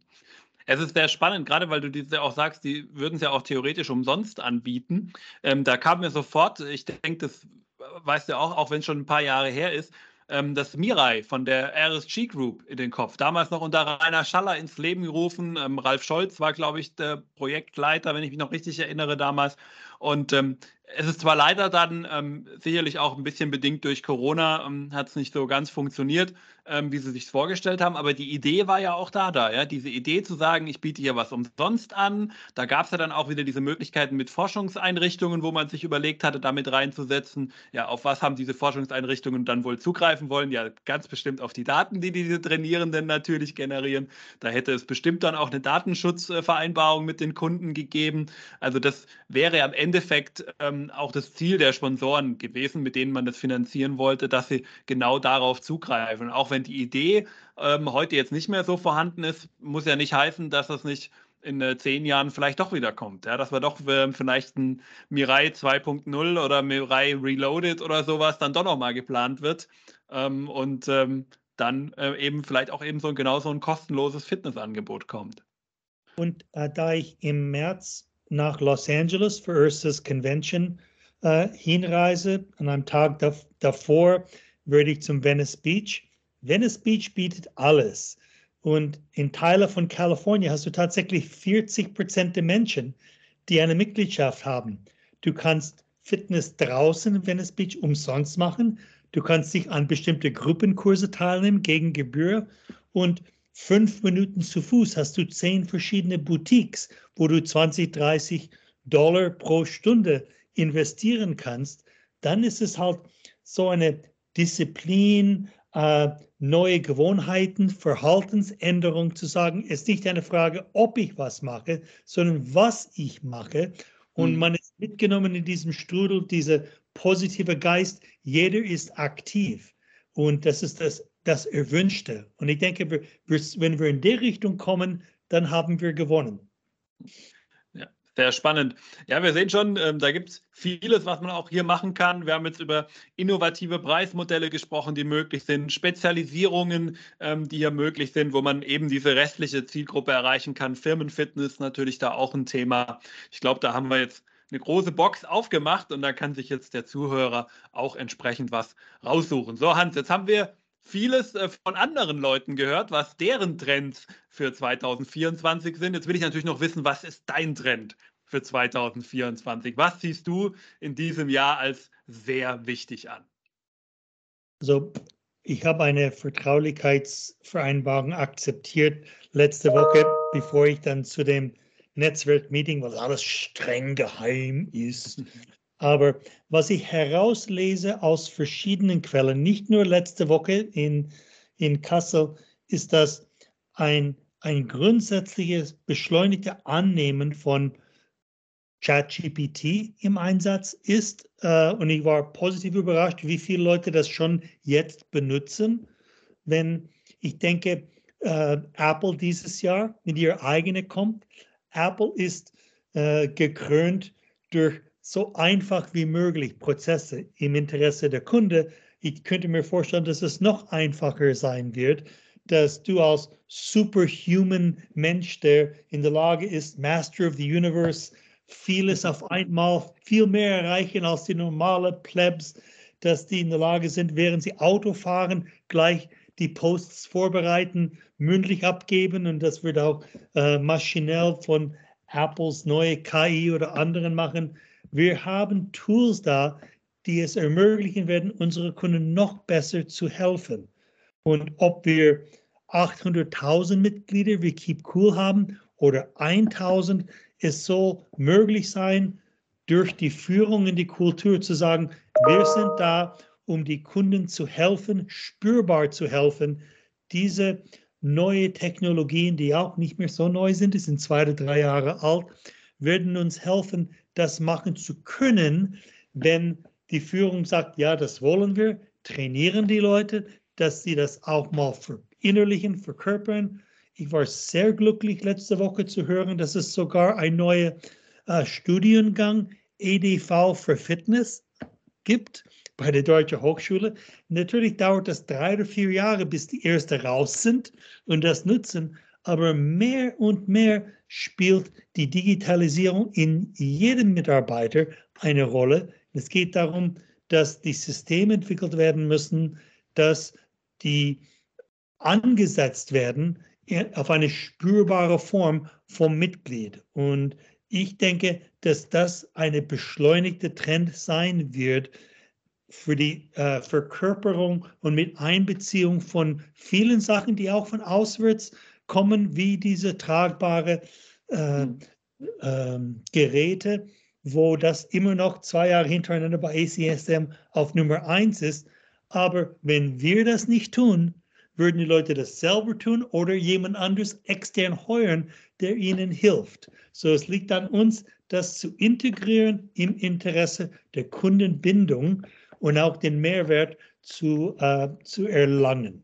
Es ist sehr spannend, gerade weil du diese auch sagst, die würden es ja auch theoretisch umsonst anbieten. Ähm, da kam mir sofort, ich denke, das weißt du auch, auch wenn es schon ein paar Jahre her ist, ähm, das Mirai von der RSG Group in den Kopf. Damals noch unter Rainer Schaller ins Leben gerufen. Ähm, Ralf Scholz war, glaube ich, der Projektleiter, wenn ich mich noch richtig erinnere damals. Und ähm, es ist zwar leider dann ähm, sicherlich auch ein bisschen bedingt durch Corona, ähm, hat es nicht so ganz funktioniert, ähm, wie sie sich vorgestellt haben, aber die Idee war ja auch da, da, ja, diese Idee zu sagen, ich biete hier was umsonst an. Da gab es ja dann auch wieder diese Möglichkeiten mit Forschungseinrichtungen, wo man sich überlegt hatte, damit reinzusetzen, ja, auf was haben diese Forschungseinrichtungen dann wohl zugreifen wollen? Ja, ganz bestimmt auf die Daten, die diese Trainierenden natürlich generieren. Da hätte es bestimmt dann auch eine Datenschutzvereinbarung mit den Kunden gegeben. Also das wäre am Endeffekt ähm, auch das Ziel der Sponsoren gewesen, mit denen man das finanzieren wollte, dass sie genau darauf zugreifen. Auch wenn die Idee ähm, heute jetzt nicht mehr so vorhanden ist, muss ja nicht heißen, dass das nicht in äh, zehn Jahren vielleicht doch wieder kommt. Ja, dass wir doch äh, vielleicht ein Mirai 2.0 oder Mirai Reloaded oder sowas dann doch nochmal geplant wird. Ähm, und ähm, dann äh, eben vielleicht auch eben so genau so ein kostenloses Fitnessangebot kommt. Und äh, da ich im März nach Los Angeles für Ursas Convention äh, hinreise. An einem Tag davor würde ich zum Venice Beach. Venice Beach bietet alles. Und in Teilen von Kalifornien hast du tatsächlich 40 Prozent der Menschen, die eine Mitgliedschaft haben. Du kannst Fitness draußen in Venice Beach umsonst machen. Du kannst dich an bestimmte Gruppenkurse teilnehmen gegen Gebühr. Und fünf Minuten zu Fuß hast du zehn verschiedene Boutiques, wo du 20, 30 Dollar pro Stunde investieren kannst, dann ist es halt so eine Disziplin, äh, neue Gewohnheiten, Verhaltensänderung zu sagen, es ist nicht eine Frage, ob ich was mache, sondern was ich mache. Und mhm. man ist mitgenommen in diesem Strudel, dieser positive Geist, jeder ist aktiv. Und das ist das das Erwünschte. Und ich denke, wenn wir in die Richtung kommen, dann haben wir gewonnen. Sehr spannend. Ja, wir sehen schon, ähm, da gibt es vieles, was man auch hier machen kann. Wir haben jetzt über innovative Preismodelle gesprochen, die möglich sind, Spezialisierungen, ähm, die hier möglich sind, wo man eben diese restliche Zielgruppe erreichen kann. Firmenfitness natürlich da auch ein Thema. Ich glaube, da haben wir jetzt eine große Box aufgemacht und da kann sich jetzt der Zuhörer auch entsprechend was raussuchen. So, Hans, jetzt haben wir vieles äh, von anderen Leuten gehört, was deren Trends für 2024 sind. Jetzt will ich natürlich noch wissen, was ist dein Trend für 2024? Was siehst du in diesem Jahr als sehr wichtig an? Also, ich habe eine Vertraulichkeitsvereinbarung akzeptiert letzte Woche, bevor ich dann zu dem Netzwerkmeeting, was alles streng geheim ist, Aber was ich herauslese aus verschiedenen Quellen, nicht nur letzte Woche in, in Kassel, ist, dass ein, ein grundsätzliches beschleunigtes Annehmen von ChatGPT im Einsatz ist. Äh, und ich war positiv überrascht, wie viele Leute das schon jetzt benutzen. Wenn ich denke, äh, Apple dieses Jahr mit ihrer eigenen kommt, Apple ist äh, gekrönt durch so einfach wie möglich Prozesse im Interesse der Kunde. Ich könnte mir vorstellen, dass es noch einfacher sein wird, dass du als superhuman Mensch, der in der Lage ist, Master of the Universe, vieles auf einmal, viel mehr erreichen als die normale Plebs, dass die in der Lage sind, während sie Auto fahren, gleich die Posts vorbereiten, mündlich abgeben und das wird auch äh, maschinell von Apples neue KI oder anderen machen. Wir haben Tools da, die es ermöglichen werden, unsere Kunden noch besser zu helfen. Und ob wir 800.000 Mitglieder wie Keep Cool haben oder 1000, es soll möglich sein, durch die Führung in die Kultur zu sagen, wir sind da, um die Kunden zu helfen, spürbar zu helfen, diese neue Technologien, die auch nicht mehr so neu sind, die sind zwei oder drei Jahre alt, werden uns helfen, das machen zu können, wenn die Führung sagt, ja, das wollen wir, trainieren die Leute, dass sie das auch mal verinnerlichen, verkörpern. Ich war sehr glücklich letzte Woche zu hören, dass es sogar ein neuer äh, Studiengang EDV für Fitness gibt bei der Deutschen Hochschule. Natürlich dauert das drei oder vier Jahre, bis die Ersten raus sind und das nutzen aber mehr und mehr spielt die Digitalisierung in jedem Mitarbeiter eine Rolle. Es geht darum, dass die Systeme entwickelt werden müssen, dass die angesetzt werden auf eine spürbare Form vom Mitglied. Und ich denke, dass das eine beschleunigte Trend sein wird für die äh, Verkörperung und mit Einbeziehung von vielen Sachen, die auch von auswärts kommen wie diese tragbare äh, äh, Geräte, wo das immer noch zwei Jahre hintereinander bei ACSM auf Nummer eins ist. Aber wenn wir das nicht tun, würden die Leute das selber tun oder jemand anderes extern heuern, der ihnen hilft. So es liegt an uns, das zu integrieren im Interesse der Kundenbindung und auch den Mehrwert zu, äh, zu erlangen.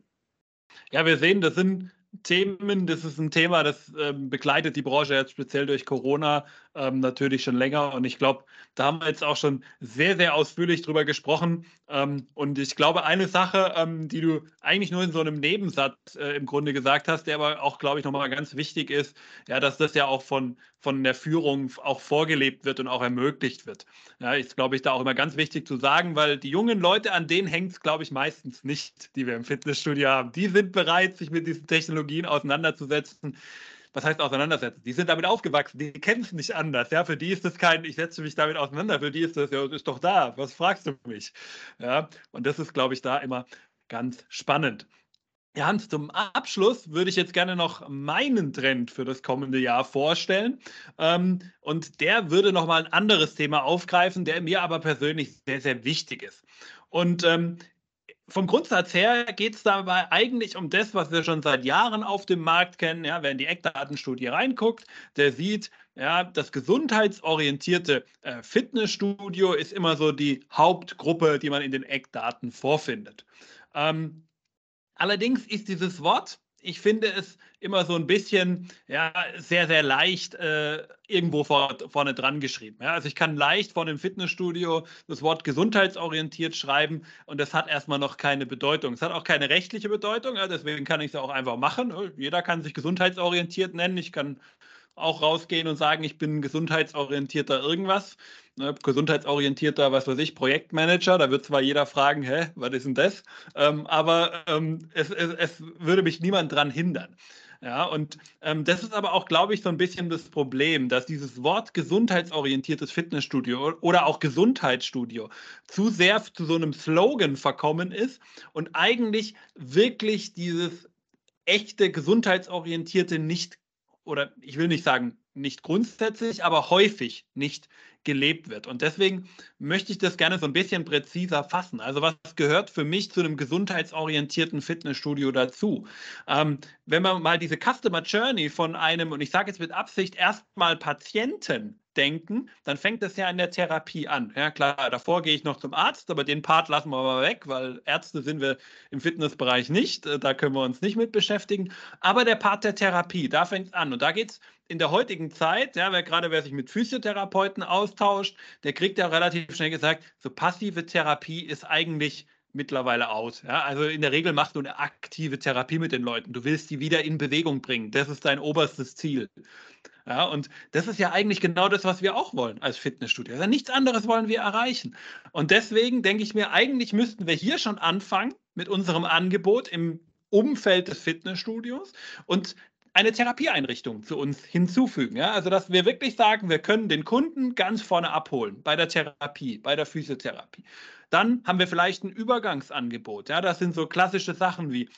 Ja, wir sehen, das sind Themen, das ist ein Thema, das ähm, begleitet die Branche jetzt speziell durch Corona ähm, natürlich schon länger. Und ich glaube, da haben wir jetzt auch schon sehr, sehr ausführlich drüber gesprochen. Ähm, und ich glaube, eine Sache, ähm, die du eigentlich nur in so einem Nebensatz äh, im Grunde gesagt hast, der aber auch, glaube ich, nochmal ganz wichtig ist, ja, dass das ja auch von, von der Führung auch vorgelebt wird und auch ermöglicht wird. Ja, ist, glaube ich, da auch immer ganz wichtig zu sagen, weil die jungen Leute, an denen hängt es, glaube ich, meistens nicht, die wir im Fitnessstudio haben. Die sind bereit, sich mit diesen Technologien auseinanderzusetzen was heißt auseinandersetzen? Die sind damit aufgewachsen, die kennen es nicht anders. Ja, für die ist das kein, ich setze mich damit auseinander, für die ist das ja, ist doch da, was fragst du mich? Ja, und das ist, glaube ich, da immer ganz spannend. Ja, Hans, zum Abschluss würde ich jetzt gerne noch meinen Trend für das kommende Jahr vorstellen. Ähm, und der würde nochmal ein anderes Thema aufgreifen, der mir aber persönlich sehr, sehr wichtig ist. Und ähm, vom Grundsatz her geht es dabei eigentlich um das, was wir schon seit Jahren auf dem Markt kennen. Ja, wer in die Eckdatenstudie reinguckt, der sieht, ja, das gesundheitsorientierte äh, Fitnessstudio ist immer so die Hauptgruppe, die man in den Eckdaten vorfindet. Ähm, Allerdings ist dieses Wort ich finde es immer so ein bisschen, ja, sehr, sehr leicht äh, irgendwo vor, vorne dran geschrieben. Ja? Also ich kann leicht vor einem Fitnessstudio das Wort gesundheitsorientiert schreiben und das hat erstmal noch keine Bedeutung. Es hat auch keine rechtliche Bedeutung, ja? deswegen kann ich es auch einfach machen. Jeder kann sich gesundheitsorientiert nennen. Ich kann auch rausgehen und sagen, ich bin gesundheitsorientierter irgendwas. Ne, gesundheitsorientierter, was weiß ich, Projektmanager. Da wird zwar jeder fragen, hä, was ist denn das? Ähm, aber ähm, es, es, es, würde mich niemand dran hindern. Ja, und ähm, das ist aber auch, glaube ich, so ein bisschen das Problem, dass dieses Wort gesundheitsorientiertes Fitnessstudio oder auch Gesundheitsstudio zu sehr zu so einem Slogan verkommen ist und eigentlich wirklich dieses echte gesundheitsorientierte nicht oder ich will nicht sagen nicht grundsätzlich, aber häufig nicht gelebt wird. Und deswegen möchte ich das gerne so ein bisschen präziser fassen. Also was gehört für mich zu einem gesundheitsorientierten Fitnessstudio dazu? Ähm, wenn man mal diese Customer Journey von einem, und ich sage jetzt mit Absicht erstmal Patienten denken, dann fängt das ja in der Therapie an. Ja, klar, davor gehe ich noch zum Arzt, aber den Part lassen wir mal weg, weil Ärzte sind wir im Fitnessbereich nicht. Äh, da können wir uns nicht mit beschäftigen. Aber der Part der Therapie, da fängt es an. Und da geht es in der heutigen Zeit, ja, wer, gerade wer sich mit Physiotherapeuten austauscht, der kriegt ja relativ schnell gesagt, so passive Therapie ist eigentlich mittlerweile aus. Ja? Also in der Regel machst du eine aktive Therapie mit den Leuten. Du willst die wieder in Bewegung bringen. Das ist dein oberstes Ziel. Ja, und das ist ja eigentlich genau das, was wir auch wollen als Fitnessstudio. Also nichts anderes wollen wir erreichen. Und deswegen denke ich mir, eigentlich müssten wir hier schon anfangen mit unserem Angebot im Umfeld des Fitnessstudios und eine Therapieeinrichtung zu uns hinzufügen. Ja? Also, dass wir wirklich sagen, wir können den Kunden ganz vorne abholen bei der Therapie, bei der Physiotherapie. Dann haben wir vielleicht ein Übergangsangebot. Ja? Das sind so klassische Sachen wie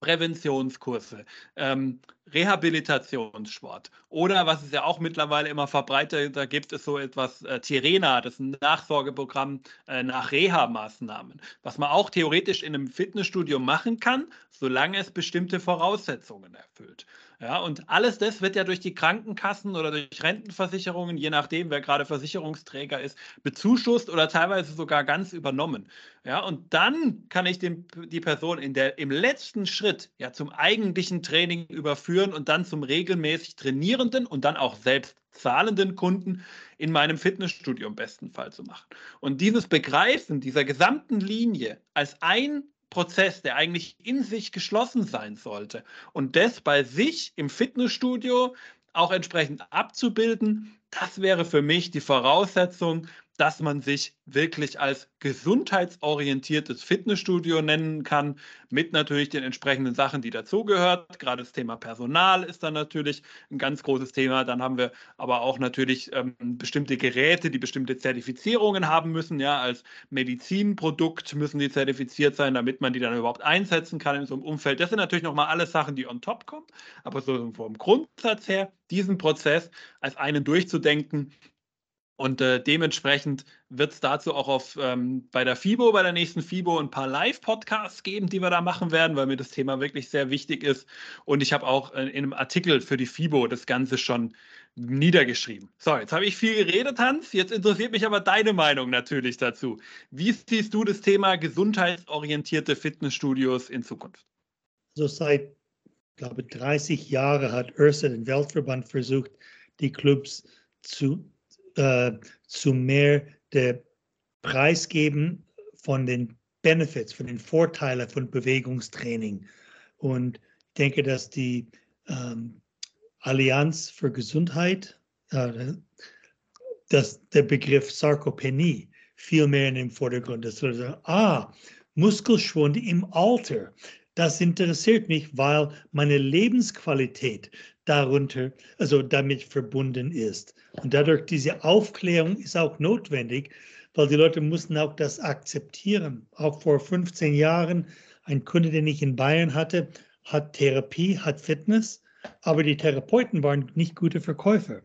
Präventionskurse, ähm, Rehabilitationssport oder was es ja auch mittlerweile immer verbreitet, da gibt es so etwas äh, Tirena, das ist ein Nachsorgeprogramm äh, nach Reha-Maßnahmen, was man auch theoretisch in einem Fitnessstudio machen kann, solange es bestimmte Voraussetzungen erfüllt. Ja, und alles das wird ja durch die Krankenkassen oder durch Rentenversicherungen, je nachdem, wer gerade Versicherungsträger ist, bezuschusst oder teilweise sogar ganz übernommen. Ja, und dann kann ich den, die Person in der, im letzten Schritt ja zum eigentlichen Training überführen und dann zum regelmäßig trainierenden und dann auch selbst zahlenden Kunden in meinem Fitnessstudio im besten Fall zu machen. Und dieses Begreifen dieser gesamten Linie als ein Prozess, der eigentlich in sich geschlossen sein sollte. Und das bei sich im Fitnessstudio auch entsprechend abzubilden, das wäre für mich die Voraussetzung, dass man sich wirklich als gesundheitsorientiertes Fitnessstudio nennen kann, mit natürlich den entsprechenden Sachen, die dazugehört. Gerade das Thema Personal ist dann natürlich ein ganz großes Thema. Dann haben wir aber auch natürlich ähm, bestimmte Geräte, die bestimmte Zertifizierungen haben müssen. Ja, als Medizinprodukt müssen die zertifiziert sein, damit man die dann überhaupt einsetzen kann in so einem Umfeld. Das sind natürlich nochmal alle Sachen, die on top kommen. Aber so vom Grundsatz her, diesen Prozess als einen durchzudenken, und äh, dementsprechend wird es dazu auch auf, ähm, bei der FIBO, bei der nächsten FIBO, ein paar Live-Podcasts geben, die wir da machen werden, weil mir das Thema wirklich sehr wichtig ist. Und ich habe auch äh, in einem Artikel für die FIBO das Ganze schon niedergeschrieben. So, jetzt habe ich viel geredet, Hans. Jetzt interessiert mich aber deine Meinung natürlich dazu. Wie siehst du das Thema gesundheitsorientierte Fitnessstudios in Zukunft? So seit, glaube 30 Jahren hat ÖRSA, den Weltverband, versucht, die Clubs zu äh, zu mehr der Preis geben von den Benefits, von den Vorteilen von Bewegungstraining. Und ich denke, dass die ähm, Allianz für Gesundheit, äh, dass der Begriff Sarkopenie viel mehr in den Vordergrund ist. Also, ah, Muskelschwund im Alter, das interessiert mich, weil meine Lebensqualität darunter, also damit verbunden ist. Und dadurch diese Aufklärung ist auch notwendig, weil die Leute mussten auch das akzeptieren. Auch vor 15 Jahren, ein Kunde, den ich in Bayern hatte, hat Therapie, hat Fitness, aber die Therapeuten waren nicht gute Verkäufer.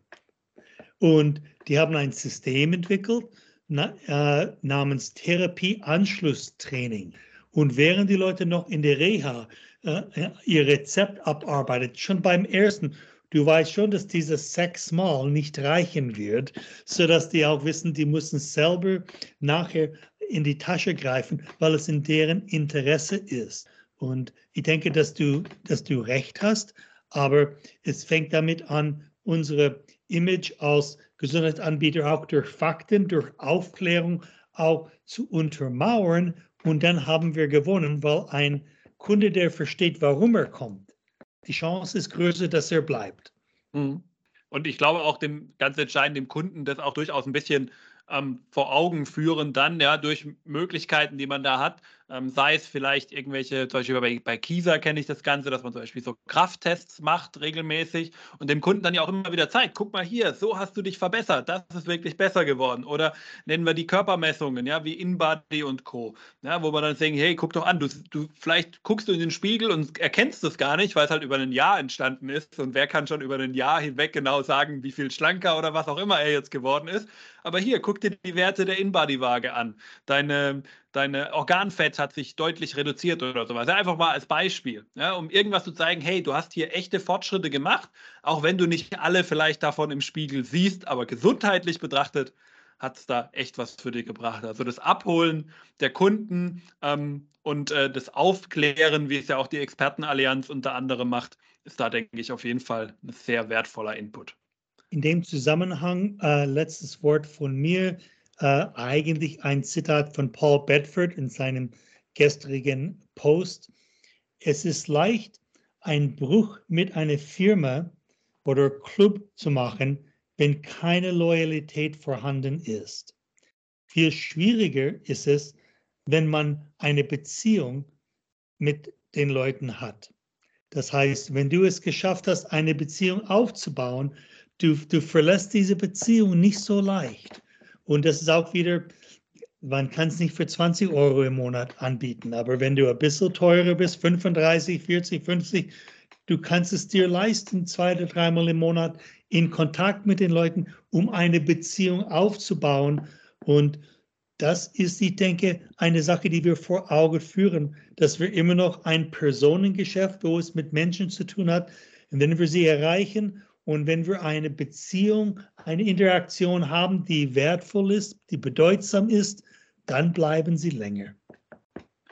Und die haben ein System entwickelt na, äh, namens Therapie-Anschlusstraining. Und während die Leute noch in der Reha äh, ihr Rezept abarbeitet, schon beim ersten, du weißt schon, dass dieses sechsmal nicht reichen wird, sodass die auch wissen, die müssen selber nachher in die Tasche greifen, weil es in deren Interesse ist. Und ich denke, dass du, dass du recht hast, aber es fängt damit an, unsere Image als Gesundheitsanbieter auch durch Fakten, durch Aufklärung auch zu untermauern. Und dann haben wir gewonnen, weil ein Kunde, der versteht, warum er kommt, die Chance ist größer, dass er bleibt. Mhm. Und ich glaube auch dem ganz entscheidend, dem Kunden das auch durchaus ein bisschen ähm, vor Augen führen, dann ja durch Möglichkeiten, die man da hat, ähm, sei es vielleicht irgendwelche, zum Beispiel bei, bei Kieser kenne ich das Ganze, dass man zum Beispiel so Krafttests macht regelmäßig und dem Kunden dann ja auch immer wieder zeigt, guck mal hier, so hast du dich verbessert, das ist wirklich besser geworden. Oder nennen wir die Körpermessungen, ja, wie InBody und Co. Ja, wo man dann sagen, hey, guck doch an, du, du vielleicht guckst du in den Spiegel und erkennst es gar nicht, weil es halt über ein Jahr entstanden ist. Und wer kann schon über ein Jahr hinweg genau sagen, wie viel schlanker oder was auch immer er jetzt geworden ist. Aber hier, guck dir die Werte der InBody-Waage an. Deine, deine Organfett hat sich deutlich reduziert oder sowas. Einfach mal als Beispiel, ja, um irgendwas zu zeigen, hey, du hast hier echte Fortschritte gemacht, auch wenn du nicht alle vielleicht davon im Spiegel siehst, aber gesundheitlich betrachtet hat es da echt was für dich gebracht. Also das Abholen der Kunden ähm, und äh, das Aufklären, wie es ja auch die Expertenallianz unter anderem macht, ist da, denke ich, auf jeden Fall ein sehr wertvoller Input. In dem Zusammenhang, äh, letztes Wort von mir, äh, eigentlich ein Zitat von Paul Bedford in seinem gestrigen Post. Es ist leicht, einen Bruch mit einer Firma oder Club zu machen, wenn keine Loyalität vorhanden ist. Viel schwieriger ist es, wenn man eine Beziehung mit den Leuten hat. Das heißt, wenn du es geschafft hast, eine Beziehung aufzubauen, du, du verlässt diese Beziehung nicht so leicht. Und das ist auch wieder, man kann es nicht für 20 Euro im Monat anbieten, aber wenn du ein bisschen teurer bist, 35, 40, 50, du kannst es dir leisten, zwei oder dreimal im Monat in Kontakt mit den Leuten, um eine Beziehung aufzubauen. Und das ist, ich denke, eine Sache, die wir vor Augen führen, dass wir immer noch ein Personengeschäft, wo es mit Menschen zu tun hat, und wenn wir sie erreichen und wenn wir eine Beziehung, eine Interaktion haben, die wertvoll ist, die bedeutsam ist, dann bleiben sie länger.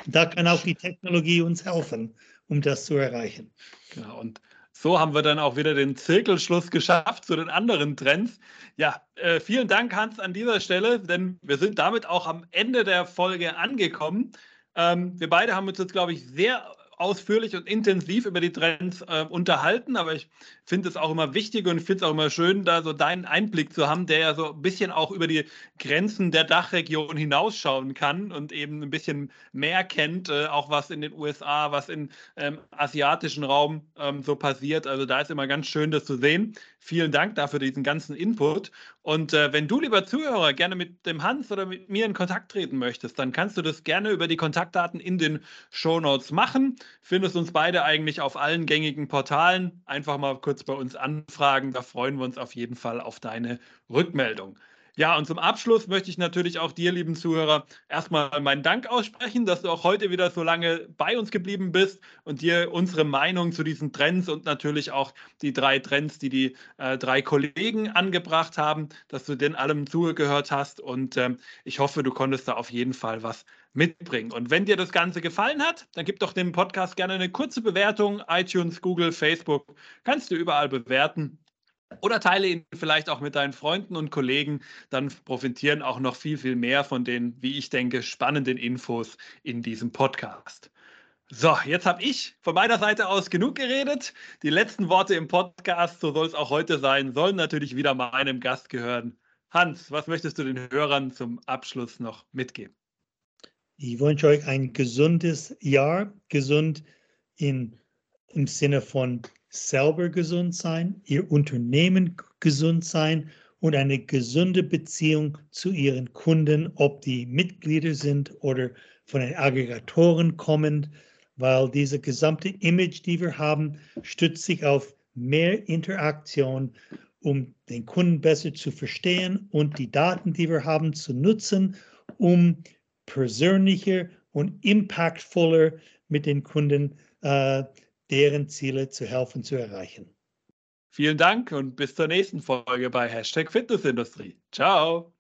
Da kann auch die Technologie uns helfen, um das zu erreichen. Genau, und so haben wir dann auch wieder den Zirkelschluss geschafft zu den anderen Trends. Ja, äh, vielen Dank, Hans, an dieser Stelle, denn wir sind damit auch am Ende der Folge angekommen. Ähm, wir beide haben uns jetzt, glaube ich, sehr ausführlich und intensiv über die Trends äh, unterhalten, aber ich finde es auch immer wichtig und finde es auch immer schön, da so deinen Einblick zu haben, der ja so ein bisschen auch über die Grenzen der Dachregion hinausschauen kann und eben ein bisschen mehr kennt, äh, auch was in den USA, was im ähm, asiatischen Raum ähm, so passiert. Also da ist immer ganz schön, das zu sehen. Vielen Dank dafür diesen ganzen Input. Und äh, wenn du, lieber Zuhörer, gerne mit dem Hans oder mit mir in Kontakt treten möchtest, dann kannst du das gerne über die Kontaktdaten in den Show Notes machen. Findest uns beide eigentlich auf allen gängigen Portalen. Einfach mal kurz bei uns anfragen. Da freuen wir uns auf jeden Fall auf deine Rückmeldung. Ja, und zum Abschluss möchte ich natürlich auch dir, lieben Zuhörer, erstmal meinen Dank aussprechen, dass du auch heute wieder so lange bei uns geblieben bist und dir unsere Meinung zu diesen Trends und natürlich auch die drei Trends, die die äh, drei Kollegen angebracht haben, dass du den allem zugehört hast. Und ähm, ich hoffe, du konntest da auf jeden Fall was mitbringen. Und wenn dir das Ganze gefallen hat, dann gib doch dem Podcast gerne eine kurze Bewertung. iTunes, Google, Facebook, kannst du überall bewerten. Oder teile ihn vielleicht auch mit deinen Freunden und Kollegen. Dann profitieren auch noch viel, viel mehr von den, wie ich denke, spannenden Infos in diesem Podcast. So, jetzt habe ich von meiner Seite aus genug geredet. Die letzten Worte im Podcast, so soll es auch heute sein, sollen natürlich wieder meinem Gast gehören. Hans, was möchtest du den Hörern zum Abschluss noch mitgeben? Ich wünsche euch ein gesundes Jahr, gesund in, im Sinne von selber gesund sein, ihr Unternehmen gesund sein und eine gesunde Beziehung zu ihren Kunden, ob die Mitglieder sind oder von den Aggregatoren kommend, weil diese gesamte Image, die wir haben, stützt sich auf mehr Interaktion, um den Kunden besser zu verstehen und die Daten, die wir haben, zu nutzen, um persönlicher und impactvoller mit den Kunden äh, deren Ziele zu helfen zu erreichen. Vielen Dank und bis zur nächsten Folge bei Hashtag Fitnessindustrie. Ciao.